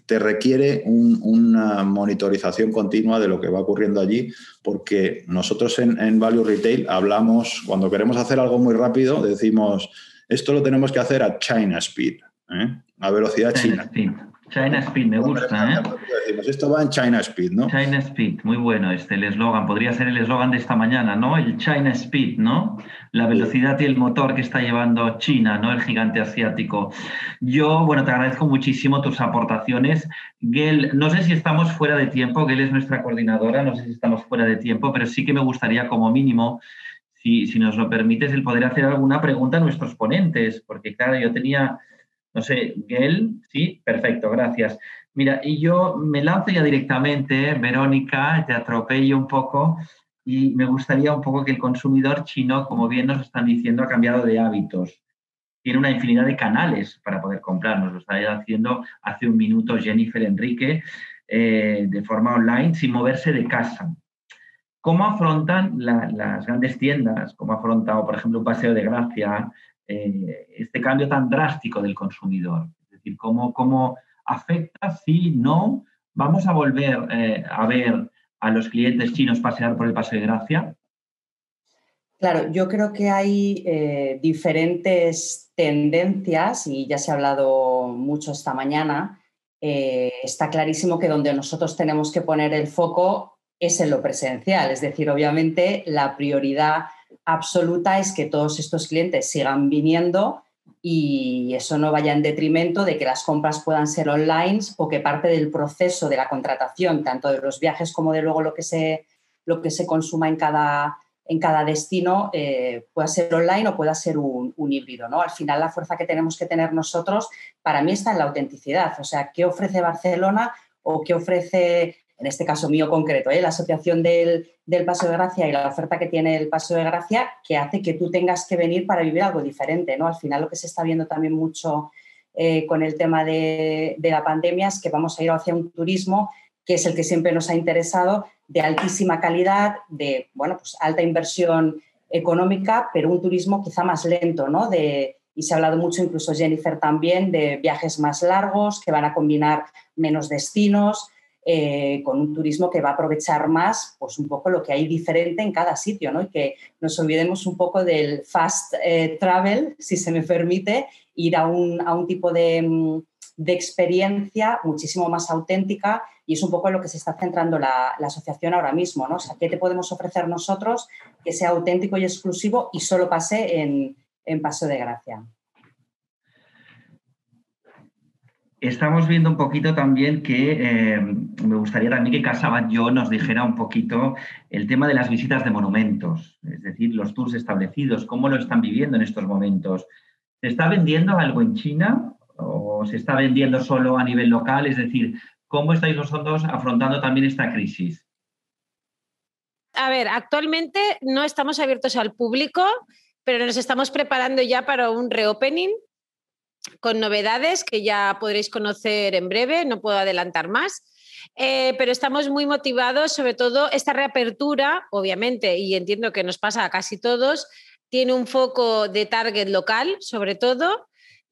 te requiere una monitorización continua de lo que va ocurriendo allí, porque nosotros en, Value Retail hablamos, cuando queremos hacer algo muy rápido, decimos, esto lo tenemos que hacer a China Speed, ¿eh? a velocidad china. China Speed, me gusta, ¿eh? Esto va en China Speed, ¿no? China Speed, muy bueno este, el eslogan. Podría ser el eslogan de esta mañana, ¿no? El China Speed, ¿no? La velocidad y el motor que está llevando China, ¿no? El gigante asiático. Yo, bueno, te agradezco muchísimo tus aportaciones. Gel, no sé si estamos fuera de tiempo, Gel es nuestra coordinadora, no sé si estamos fuera de tiempo, pero sí que me gustaría como mínimo si, si, nos lo permites, el poder hacer alguna pregunta a nuestros ponentes, porque claro, yo tenía no sé, Gel, sí, perfecto, gracias. Mira, y yo me lanzo ya directamente, Verónica, te atropello un poco y me gustaría un poco que el consumidor chino, como bien nos están diciendo, ha cambiado de hábitos. Tiene una infinidad de canales para poder comprar. Nos lo está haciendo hace un minuto Jennifer Enrique eh, de forma online sin moverse de casa. ¿Cómo afrontan las grandes tiendas? ¿Cómo ha afrontado, por ejemplo, un paseo de gracia? Eh, este cambio tan drástico del consumidor. Es decir, cómo, cómo afecta si no vamos a volver eh, a ver a los clientes chinos pasear por el Paseo de Gracia. Claro, yo creo que hay eh, diferentes tendencias y ya se ha hablado mucho esta mañana. está clarísimo que donde nosotros tenemos que poner el foco es en lo presencial, es decir, obviamente la prioridad absoluta es que todos estos clientes sigan viniendo y eso no vaya en detrimento de que las compras puedan ser online o que parte del proceso de la contratación, tanto de los viajes como de luego lo que se, lo que se consuma en cada, en cada destino, eh, pueda ser online o pueda ser un, un, híbrido. ¿no? Al final, la fuerza que tenemos que tener nosotros, para mí, está en la autenticidad. O sea, ¿qué ofrece Barcelona o qué ofrece en este caso mío concreto, ¿eh? la asociación del, Paso de Gracia y la oferta que tiene el Paso de Gracia, que hace que tú tengas que venir para vivir algo diferente. ¿no? Al final lo que se está viendo también mucho eh, con el tema de, la pandemia es que vamos a ir hacia un turismo que es el que siempre nos ha interesado, de altísima calidad, de bueno, pues alta inversión económica, pero un turismo quizá más lento, ¿no? De, y se ha hablado mucho, incluso Jennifer también, de viajes más largos, que van a combinar menos destinos, eh, con un turismo que va a aprovechar más pues un poco lo que hay diferente en cada sitio, ¿no? Y que nos olvidemos un poco del fast eh, travel, si se me permite, ir a un, a un tipo de, mm, de, experiencia muchísimo más auténtica y es un poco en lo que se está centrando la, la, asociación ahora mismo, ¿no? O sea, ¿qué te podemos ofrecer nosotros que sea auténtico y exclusivo y solo pase en, en Paso de Gracia? Estamos viendo un poquito también que eh, me gustaría también que Casa yo nos dijera un poquito el tema de las visitas de monumentos, es decir, los tours establecidos, cómo lo están viviendo en estos momentos. ¿Se está vendiendo algo en China o se está vendiendo solo a nivel local? Es decir, ¿cómo estáis vosotros afrontando también esta crisis? A ver, actualmente no estamos abiertos al público, pero nos estamos preparando ya para un reopening con novedades que ya podréis conocer en breve, no puedo adelantar más. Eh, pero estamos muy motivados, sobre todo esta reapertura, obviamente, y entiendo que nos pasa a casi todos, tiene un foco de target local, sobre todo,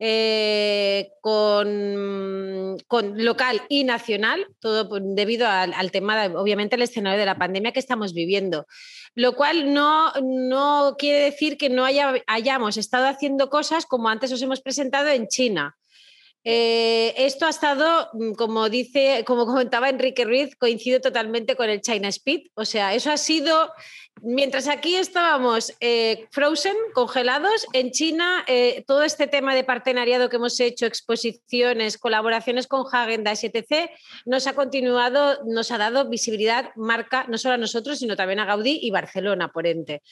eh, con, con, local y nacional, todo debido al, tema, obviamente, el escenario de la pandemia que estamos viviendo lo cual no, no quiere decir que no haya, hayamos estado haciendo cosas como antes os hemos presentado en China. Eh, esto ha estado, mm, como dice, como comentaba Enrique Ruiz, coincide totalmente con el China Speed. O sea, eso ha sido, mientras aquí estábamos eh, frozen, congelados, en China eh, todo este tema de partenariado que hemos hecho, exposiciones, colaboraciones con Hagen Dazs, etc., nos ha continuado, nos ha dado visibilidad, marca, no solo a nosotros, sino también a Gaudí y Barcelona, por ente.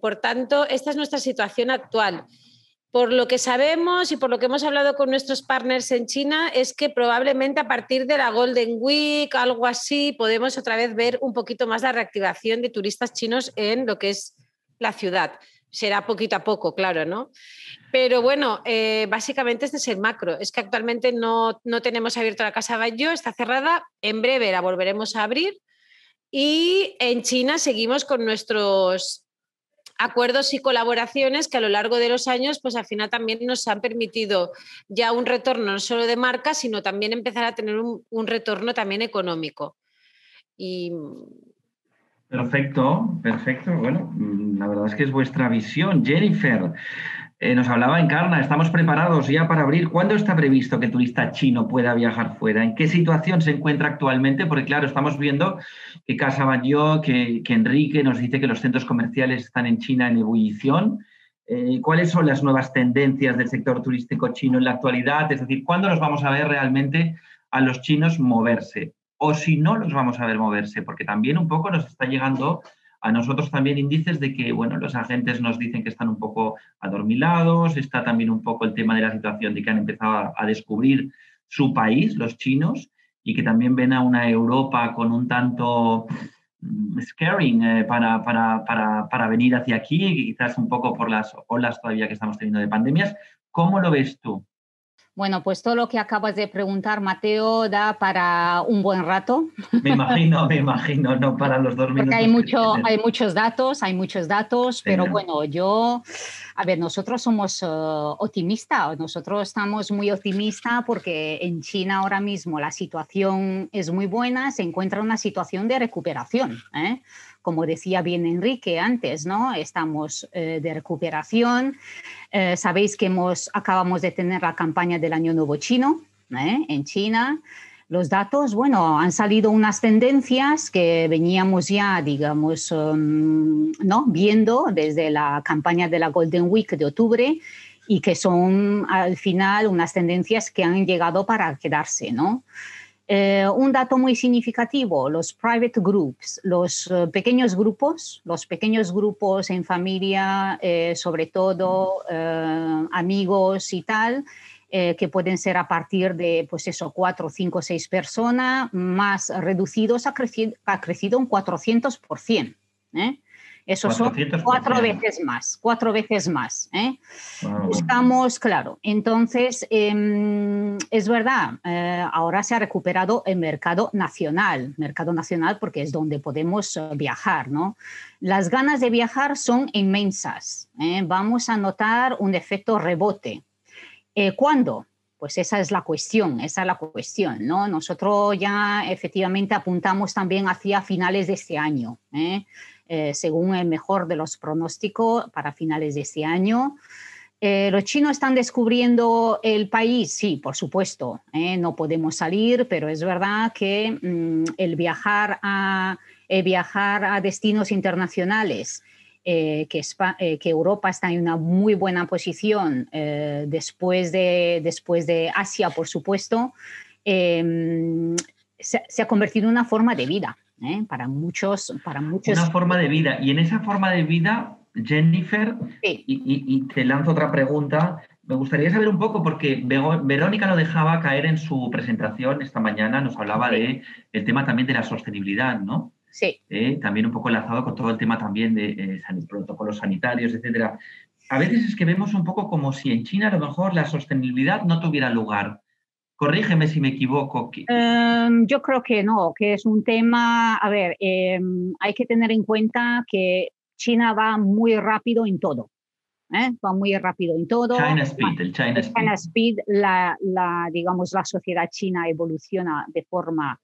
por tanto, esta es nuestra situación actual por lo que sabemos y por lo que hemos hablado con nuestros partners en China, es que probablemente a partir de la Golden Week, algo así, podemos otra vez ver un poquito más la reactivación de turistas chinos en lo que es la ciudad. Será poquito a poco, claro, ¿no? Pero bueno, eh, básicamente este es el macro. Es que actualmente no, no tenemos abierto la Casa Bayo, está cerrada. En breve la volveremos a abrir. Y en China seguimos con nuestros acuerdos y colaboraciones que a lo largo de los años, pues al final también nos han permitido ya un retorno no solo de marca, sino también empezar a tener un, un retorno también económico. Y... Perfecto, perfecto. Bueno, la verdad es que es vuestra visión. Jennifer, eh, nos hablaba Encarna, estamos preparados ya para abrir. ¿Cuándo está previsto que el turista chino pueda viajar fuera? ¿En qué situación se encuentra actualmente? Porque claro, estamos viendo que Casa que Enrique nos dice que los centros comerciales están en China en ebullición. Eh, ¿Cuáles son las nuevas tendencias del sector turístico chino en la actualidad? Es decir, ¿cuándo los vamos a ver realmente a los chinos moverse? O si no los vamos a ver moverse, porque también un poco nos está llegando a nosotros también índices de que, bueno, los agentes nos dicen que están un poco adormilados, está también un poco el tema de la situación de que han empezado a, descubrir su país, los chinos, y que también ven a una Europa con un tanto mm, scaring eh, para, para, para, para, venir hacia aquí, quizás un poco por las olas todavía que estamos teniendo de pandemias. ¿Cómo lo ves tú? Bueno, pues todo lo que acabas de preguntar, Mateo, da para un buen rato. Me imagino, me imagino, no para los dos minutos. Porque hay, mucho, hay muchos datos, hay muchos datos, pero bueno, yo, a ver, nosotros somos uh, optimistas, nosotros estamos muy optimistas porque en China ahora mismo la situación es muy buena, se encuentra una situación de recuperación. ¿eh? Como decía bien Enrique antes, ¿no? Estamos eh, de recuperación. Eh, sabéis que hemos, acabamos de tener la campaña del Año Nuevo Chino ¿eh? en China. los datos, bueno, han salido unas tendencias que veníamos ya, digamos, um, ¿no? viendo desde la campaña de la Golden Week de octubre y que son al final unas tendencias que han llegado para quedarse, ¿no? Eh, un dato muy significativo, los private groups, los eh, pequeños grupos, los pequeños grupos en familia, eh, sobre todo amigos y tal, que pueden ser a partir de, pues eso, cuatro, cinco, seis personas, más reducidos, ha crecido, ha crecido un 400%. ¿eh? Eso son cuatro veces más, cuatro veces más. ¿eh? Buscamos, claro. Entonces, em, es verdad, ahora se ha recuperado el mercado nacional, mercado nacional porque es donde podemos viajar, ¿no? Las ganas de viajar son inmensas. Vamos a notar un efecto rebote. Eh, ¿Cuándo? Pues esa es la cuestión, esa es la cuestión, ¿no? Nosotros ya efectivamente apuntamos también hacia finales de este año, ¿eh? Eh, según el mejor de los pronósticos para finales de este año. ¿Los chinos están descubriendo el país? Sí, por supuesto. No podemos salir, pero es verdad que mm, el, viajar a, destinos internacionales eh, que, eh, Europa está en una muy buena posición eh, después, de, Asia, por supuesto, se, ha convertido en una forma de vida para, muchos, para muchos. Una forma de vida. Y en esa forma de vida, Jennifer, y, te lanzo otra pregunta. Me gustaría saber un poco, porque Verónica lo dejaba caer en su presentación esta mañana, nos hablaba de el tema también de la sostenibilidad, ¿no? Sí. Eh, también un poco enlazado con todo el tema también de eh, protocolos sanitarios, etcétera. A veces es que vemos un poco como si en China a lo mejor la sostenibilidad no tuviera lugar. Corrígeme si me equivoco. Em, yo creo que no, que es un tema, a ver, em, hay que tener en cuenta que China va muy rápido en todo. ¿eh? Va muy rápido en todo. China Speed, el China Speed. China Speed la, la, digamos, la sociedad china evoluciona de forma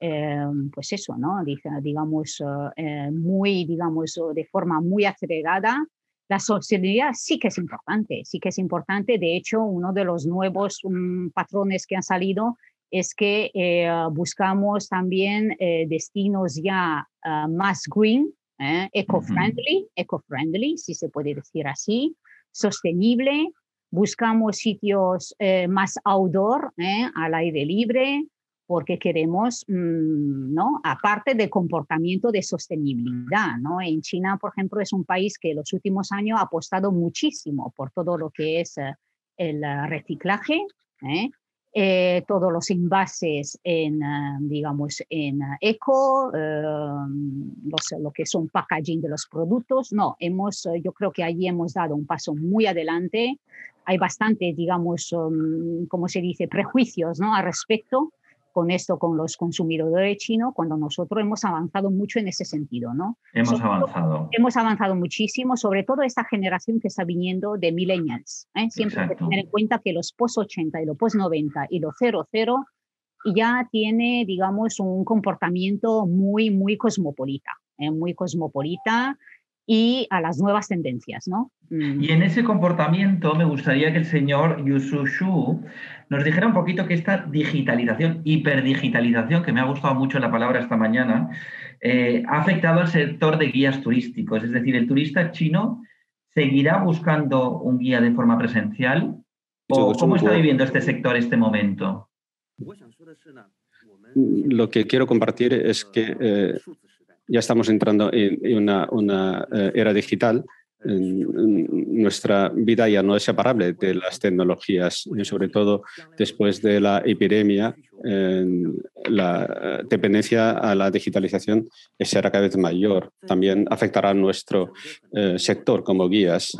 Em, pues eso, ¿no? digamos, eh, muy, digamos, de forma muy acelerada. La sostenibilidad sí que es importante, sí que es importante. De hecho, uno de los nuevos mm, patrones que han salido es que eh, buscamos también eh, destinos ya ah, más green, eco-friendly, eco-friendly, si se puede decir así, sostenible. Buscamos sitios más outdoor, al aire libre, porque queremos, mm, ¿no? aparte del comportamiento de sostenibilidad. ¿no? En China, por ejemplo, es un país que en los últimos años ha apostado muchísimo por todo lo que es eh, el eh, reciclaje, ¿eh? todos los envases en, digamos, en eco, lo que son packaging de los productos. No, hemos, yo creo que allí hemos dado un paso muy adelante. Hay bastante, digamos, um, como se dice, prejuicios ¿no? al respecto con esto, con los consumidores chinos, cuando nosotros hemos avanzado mucho en ese sentido, ¿no? Hemos avanzado. hemos avanzado muchísimo, sobre todo esta generación que está viniendo de millennials. ¿eh? Siempre hay que tener en cuenta que los post-80 y los post-90 y los 00 ya tiene, digamos, un comportamiento muy, muy cosmopolita, ¿eh? muy cosmopolita y a las nuevas tendencias, ¿no? Mm. Y en ese comportamiento me gustaría que el señor Yusu Shu nos dijera un poquito que esta digitalización, hiperdigitalización, que me ha gustado mucho la palabra esta mañana, eh, ha afectado al sector de guías turísticos. Es decir, el turista chino seguirá buscando un guía de forma presencial o cómo está viviendo este sector este momento. Lo que quiero compartir es que eh, ya estamos entrando en, una, eh, era digital. Nuestra vida ya no es separable de las tecnologías, sobre todo después de la epidemia, la dependencia a la digitalización será cada vez mayor. También afectará nuestro eh, sector como guías.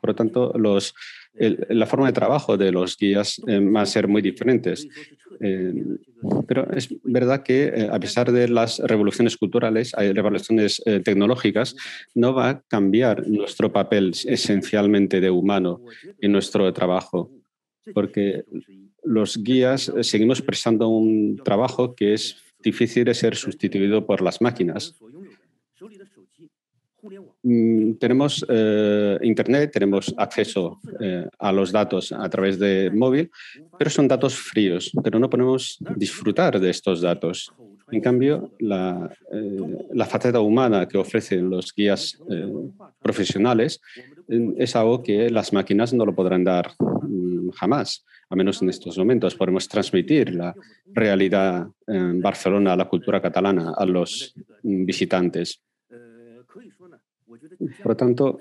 por lo tanto, los, la forma de trabajo de los guías eh, va a ser muy diferentes. Eh, pero es verdad que eh, a pesar de las revoluciones culturales, hay revoluciones tecnológicas, no va a cambiar nuestro papel esencialmente de humano en nuestro trabajo, porque los guías seguimos prestando un trabajo que es difícil de ser sustituido por las máquinas. Mm, tenemos eh, Internet, tenemos acceso eh, a los datos a través de móvil, pero son datos fríos, pero no podemos disfrutar de estos datos. En cambio, la, la faceta humana que ofrecen los guías profesionales es algo que las máquinas no lo podrán dar mm, jamás, a menos en estos momentos. Podemos transmitir la realidad en Barcelona, la cultura catalana a los mm, visitantes. Por lo tanto,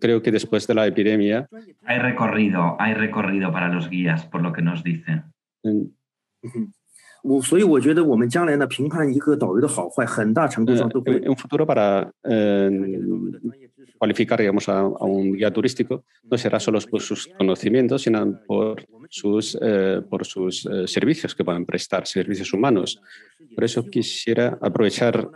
creo que después de la epidemia... Hay recorrido, hay recorrido para los guías, por lo que nos dicen. En, un futuro para eh, cualificar digamos, a, un guía turístico no será solo por sus conocimientos, sino por sus, eh, por sus eh, servicios que puedan prestar, servicios humanos. Por eso quisiera aprovechar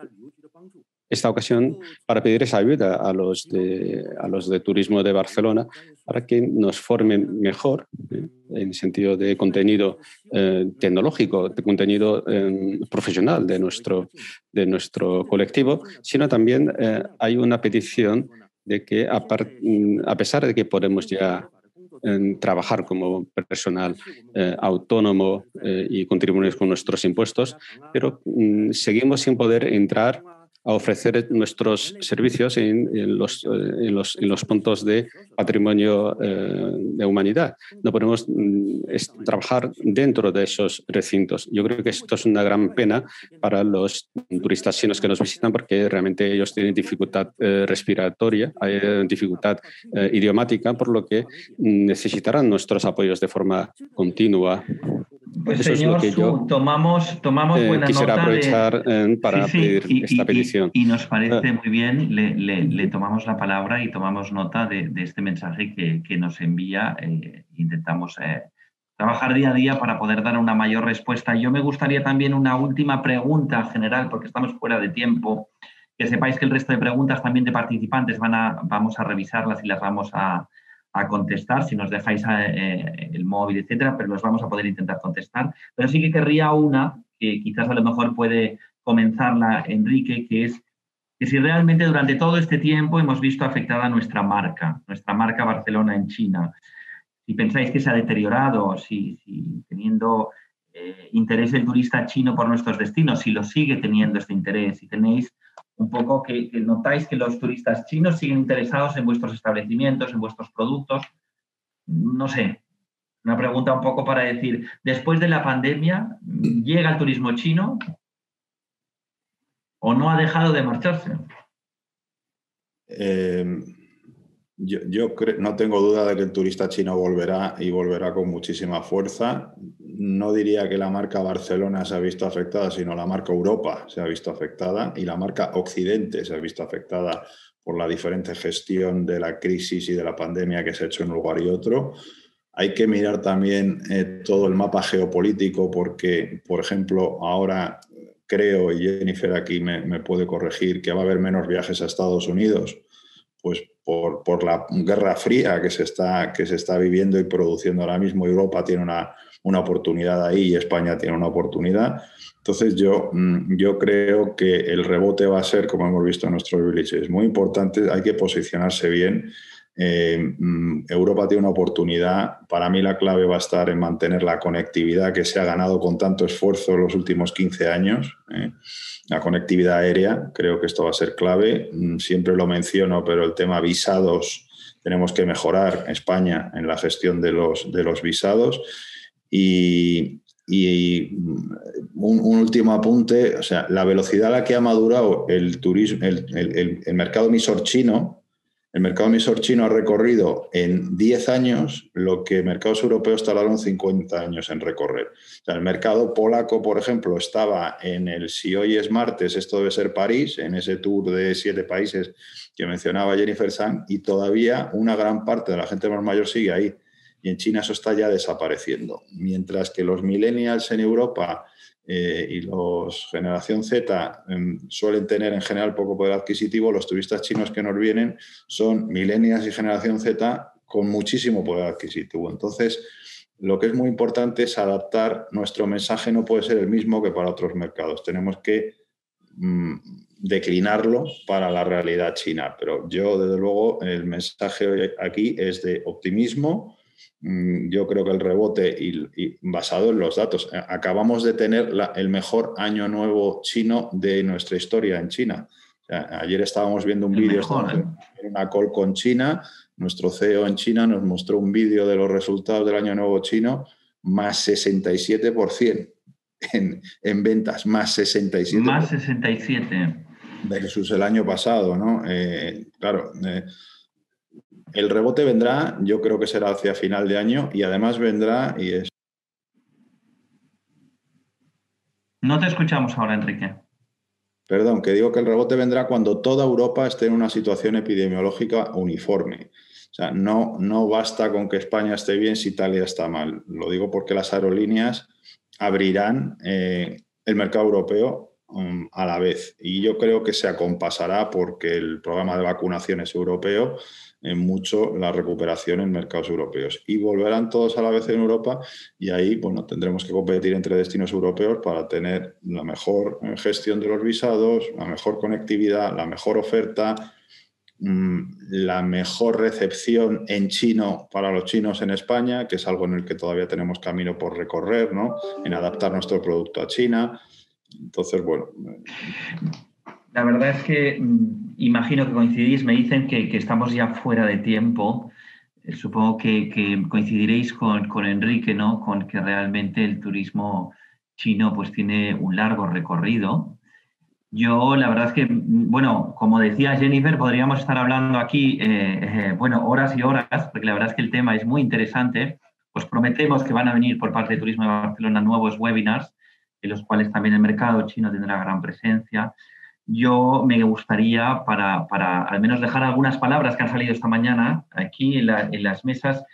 esta ocasión para pedir esa ayuda a los de, a los de turismo de Barcelona para que nos formen mejor ¿eh? en sentido de contenido eh, tecnológico, de contenido eh, profesional de nuestro, de nuestro colectivo, sino también hay una petición de que a, a, pesar de que podemos ya trabajar como personal autónomo y contribuir con nuestros impuestos, pero mm, seguimos sin poder entrar a ofrecer nuestros servicios en, los, eh, en, los, en los, puntos de patrimonio eh, de humanidad. No podemos mm, trabajar dentro de esos recintos. Yo creo que esto es una gran pena para los turistas chinos que nos visitan porque realmente ellos tienen dificultad eh, respiratoria, hay dificultad idiomática, por lo que mm, necesitarán nuestros apoyos de forma continua. Pues señor, tomamos, tomamos eh, buena quisiera aprovechar eh, para pedir esta petición. Y, nos parece ah. muy bien, le, tomamos la palabra y tomamos nota de, este mensaje que, nos envía. Eh, intentamos trabajar día a día para poder dar una mayor respuesta. Yo me gustaría también una última pregunta general, porque estamos fuera de tiempo. Que sepáis que el resto de preguntas también de participantes van a, vamos a revisarlas y las vamos a, a contestar, si nos dejáis eh, el móvil, etcétera, pero los vamos a poder intentar contestar. Pero sí que querría una, que quizás a lo mejor puede comenzarla Enrique, que es que si realmente durante todo este tiempo hemos visto afectada nuestra marca, nuestra marca Barcelona en China, si pensáis que se ha deteriorado, si, teniendo eh, interés el turista chino por nuestros destinos, si lo sigue teniendo este interés, si tenéis un poco que, notáis que los turistas chinos siguen interesados en vuestros establecimientos, en vuestros productos. No sé, una pregunta un poco para decir, después de la pandemia, ¿llega el turismo chino o no ha dejado de marcharse? Eh, yo, no tengo duda de que el turista chino volverá y volverá con muchísima fuerza. No diría que la marca Barcelona se ha visto afectada, sino la marca Europa se ha visto afectada y la marca Occidente se ha visto afectada por la diferente gestión de la crisis y de la pandemia que se ha hecho en un lugar y otro. Hay que mirar también eh, todo el mapa geopolítico porque, por ejemplo, ahora creo, y Jennifer aquí me puede corregir, que va a haber menos viajes a Estados Unidos pues por, por, la guerra fría que se, está, que se está viviendo y produciendo ahora mismo. Europa tiene una, una oportunidad ahí y España tiene una oportunidad. Entonces yo, mm, yo creo que el rebote va a ser, como hemos visto en nuestros villages, muy importante, hay que posicionarse bien. Eh, mm, Europa tiene una oportunidad. Para mí la clave va a estar en mantener la conectividad que se ha ganado con tanto esfuerzo en los últimos 15 años. ¿eh? la conectividad aérea, creo que esto va a ser clave. Mm, siempre lo menciono, pero el tema visados, tenemos que mejorar España en la gestión de los, de los visados. Y, mm, un, último apunte, o sea, la velocidad a la que ha madurado el, turismo, el, el mercado emisor chino, el mercado emisor chino ha recorrido en 10 años lo que mercados europeos tardaron 50 años en recorrer. el mercado polaco, por ejemplo, estaba en el, si hoy es martes, esto debe ser París, en ese tour de siete países que mencionaba Jennifer Sang, y todavía una gran parte de la gente más mayor sigue ahí. Y en China eso está ya desapareciendo. Mientras que los millennials en Europa eh, y los generación Z em, suelen tener en general poco poder adquisitivo, los turistas chinos que nos vienen son millennials y generación Z con muchísimo poder adquisitivo. Entonces, lo que es muy importante es adaptar nuestro mensaje, no puede ser el mismo que para otros mercados. Tenemos que mm, declinarlo para la realidad china. Pero yo, desde luego, el mensaje aquí es de optimismo. Mm, yo creo que el rebote, y, basado en los datos, eh, acabamos de tener el mejor año nuevo chino de nuestra historia en China. ayer estábamos viendo un vídeo ¿eh? en una call con China. Nuestro CEO en China nos mostró un vídeo de los resultados del año nuevo chino, más 67% en, en ventas, más 67%. Más 67 versus el año pasado, ¿no? Eh, claro, eh, el rebote vendrá, yo creo que será hacia final de año y además vendrá y es... No te escuchamos ahora, Enrique. Perdón, que digo que el rebote vendrá cuando toda Europa esté en una situación epidemiológica uniforme. O sea, no, no basta con que España esté bien si Italia está mal. Lo digo porque las aerolíneas abrirán eh, el mercado europeo Um, a la vez. Y yo creo que se acompasará porque el programa de vacunación es europeo en mucho la recuperación en mercados europeos. Y volverán todos a la vez en Europa y ahí bueno, tendremos que competir entre destinos europeos para tener la mejor eh, gestión de los visados, la mejor conectividad, la mejor oferta, mm, la mejor recepción en chino para los chinos en España, que es algo en el que todavía tenemos camino por recorrer, ¿no? en adaptar nuestro producto a China entonces, bueno. La verdad es que mm, imagino que coincidís, me dicen que, estamos ya fuera de tiempo. Eh, supongo que, coincidiréis con, Enrique, ¿no? Con que realmente el turismo chino pues tiene un largo recorrido. Yo, la verdad es que, mm, bueno, como decía Jennifer, podríamos estar hablando aquí, eh, eh, bueno, horas y horas, porque la verdad es que el tema es muy interesante. Os prometemos que van a venir por parte de Turismo de Barcelona nuevos webinars en los cuales también el mercado chino tendrá gran presencia. Yo me gustaría, para, al menos dejar algunas palabras que han salido esta mañana aquí en, las mesas,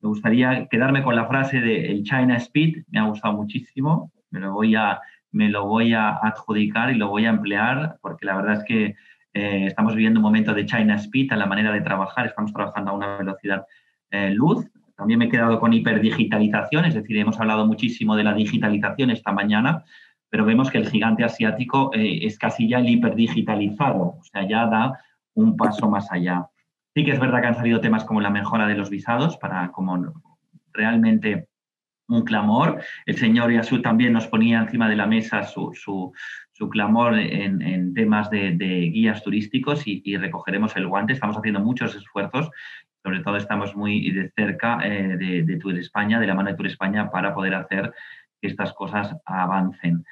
me gustaría quedarme con la frase de el China Speed, me ha gustado muchísimo, me lo voy a, me lo voy a adjudicar y lo voy a emplear, porque la verdad es que eh, estamos viviendo un momento de China Speed a la manera de trabajar, estamos trabajando a una velocidad eh, luz, también me he quedado con hiperdigitalización, es decir, hemos hablado muchísimo de la digitalización esta mañana, pero vemos que el gigante asiático eh, es casi ya el hiperdigitalizado, o sea, ya da un paso más allá. Sí que es verdad que han salido temas como la mejora de los visados para como realmente un clamor. El señor Yasu también nos ponía encima de la mesa su, clamor en, temas de, guías turísticos y, y, recogeremos el guante. Estamos haciendo muchos esfuerzos sobre todo estamos muy de cerca eh, de, de Tour España, de la mano de Tour España, para poder hacer que estas cosas avancen.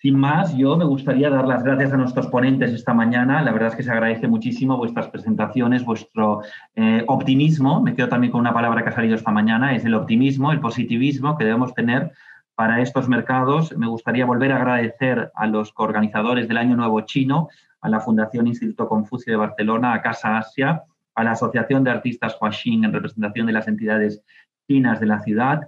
Sin más, yo me gustaría dar las gracias a nuestros ponentes esta mañana. La verdad es que se agradece muchísimo vuestras presentaciones, vuestro eh, optimismo. Me quedo también con una palabra que ha salido esta mañana, es el optimismo, el positivismo que debemos tener para estos mercados. Me gustaría volver a agradecer a los coorganizadores del Año Nuevo Chino, a la Fundación Instituto Confucio de Barcelona, a Casa Asia, a la Asociación de Artistas Huaxin en representación de las entidades chinas de la ciudad,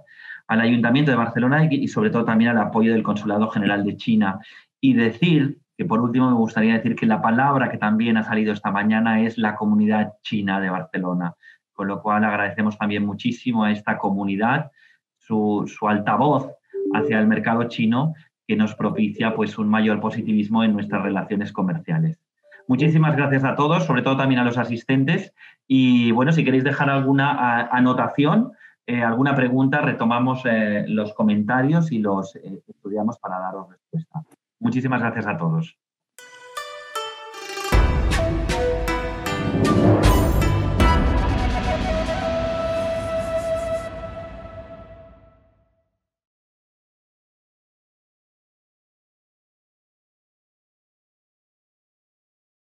al Ayuntamiento de Barcelona y, sobre todo también al apoyo del Consulado General de China. Y decir que por último me gustaría decir que la palabra que también ha salido esta mañana es la comunidad china de Barcelona, con lo cual agradecemos también muchísimo a esta comunidad su, su altavoz hacia el mercado chino que nos propicia pues un mayor positivismo en nuestras relaciones comerciales. Muchísimas gracias a todos, sobre todo también a los asistentes. Y bueno, si queréis dejar alguna anotación, eh, alguna pregunta, retomamos eh, los comentarios y los eh, estudiamos para daros respuesta. Muchísimas gracias a todos.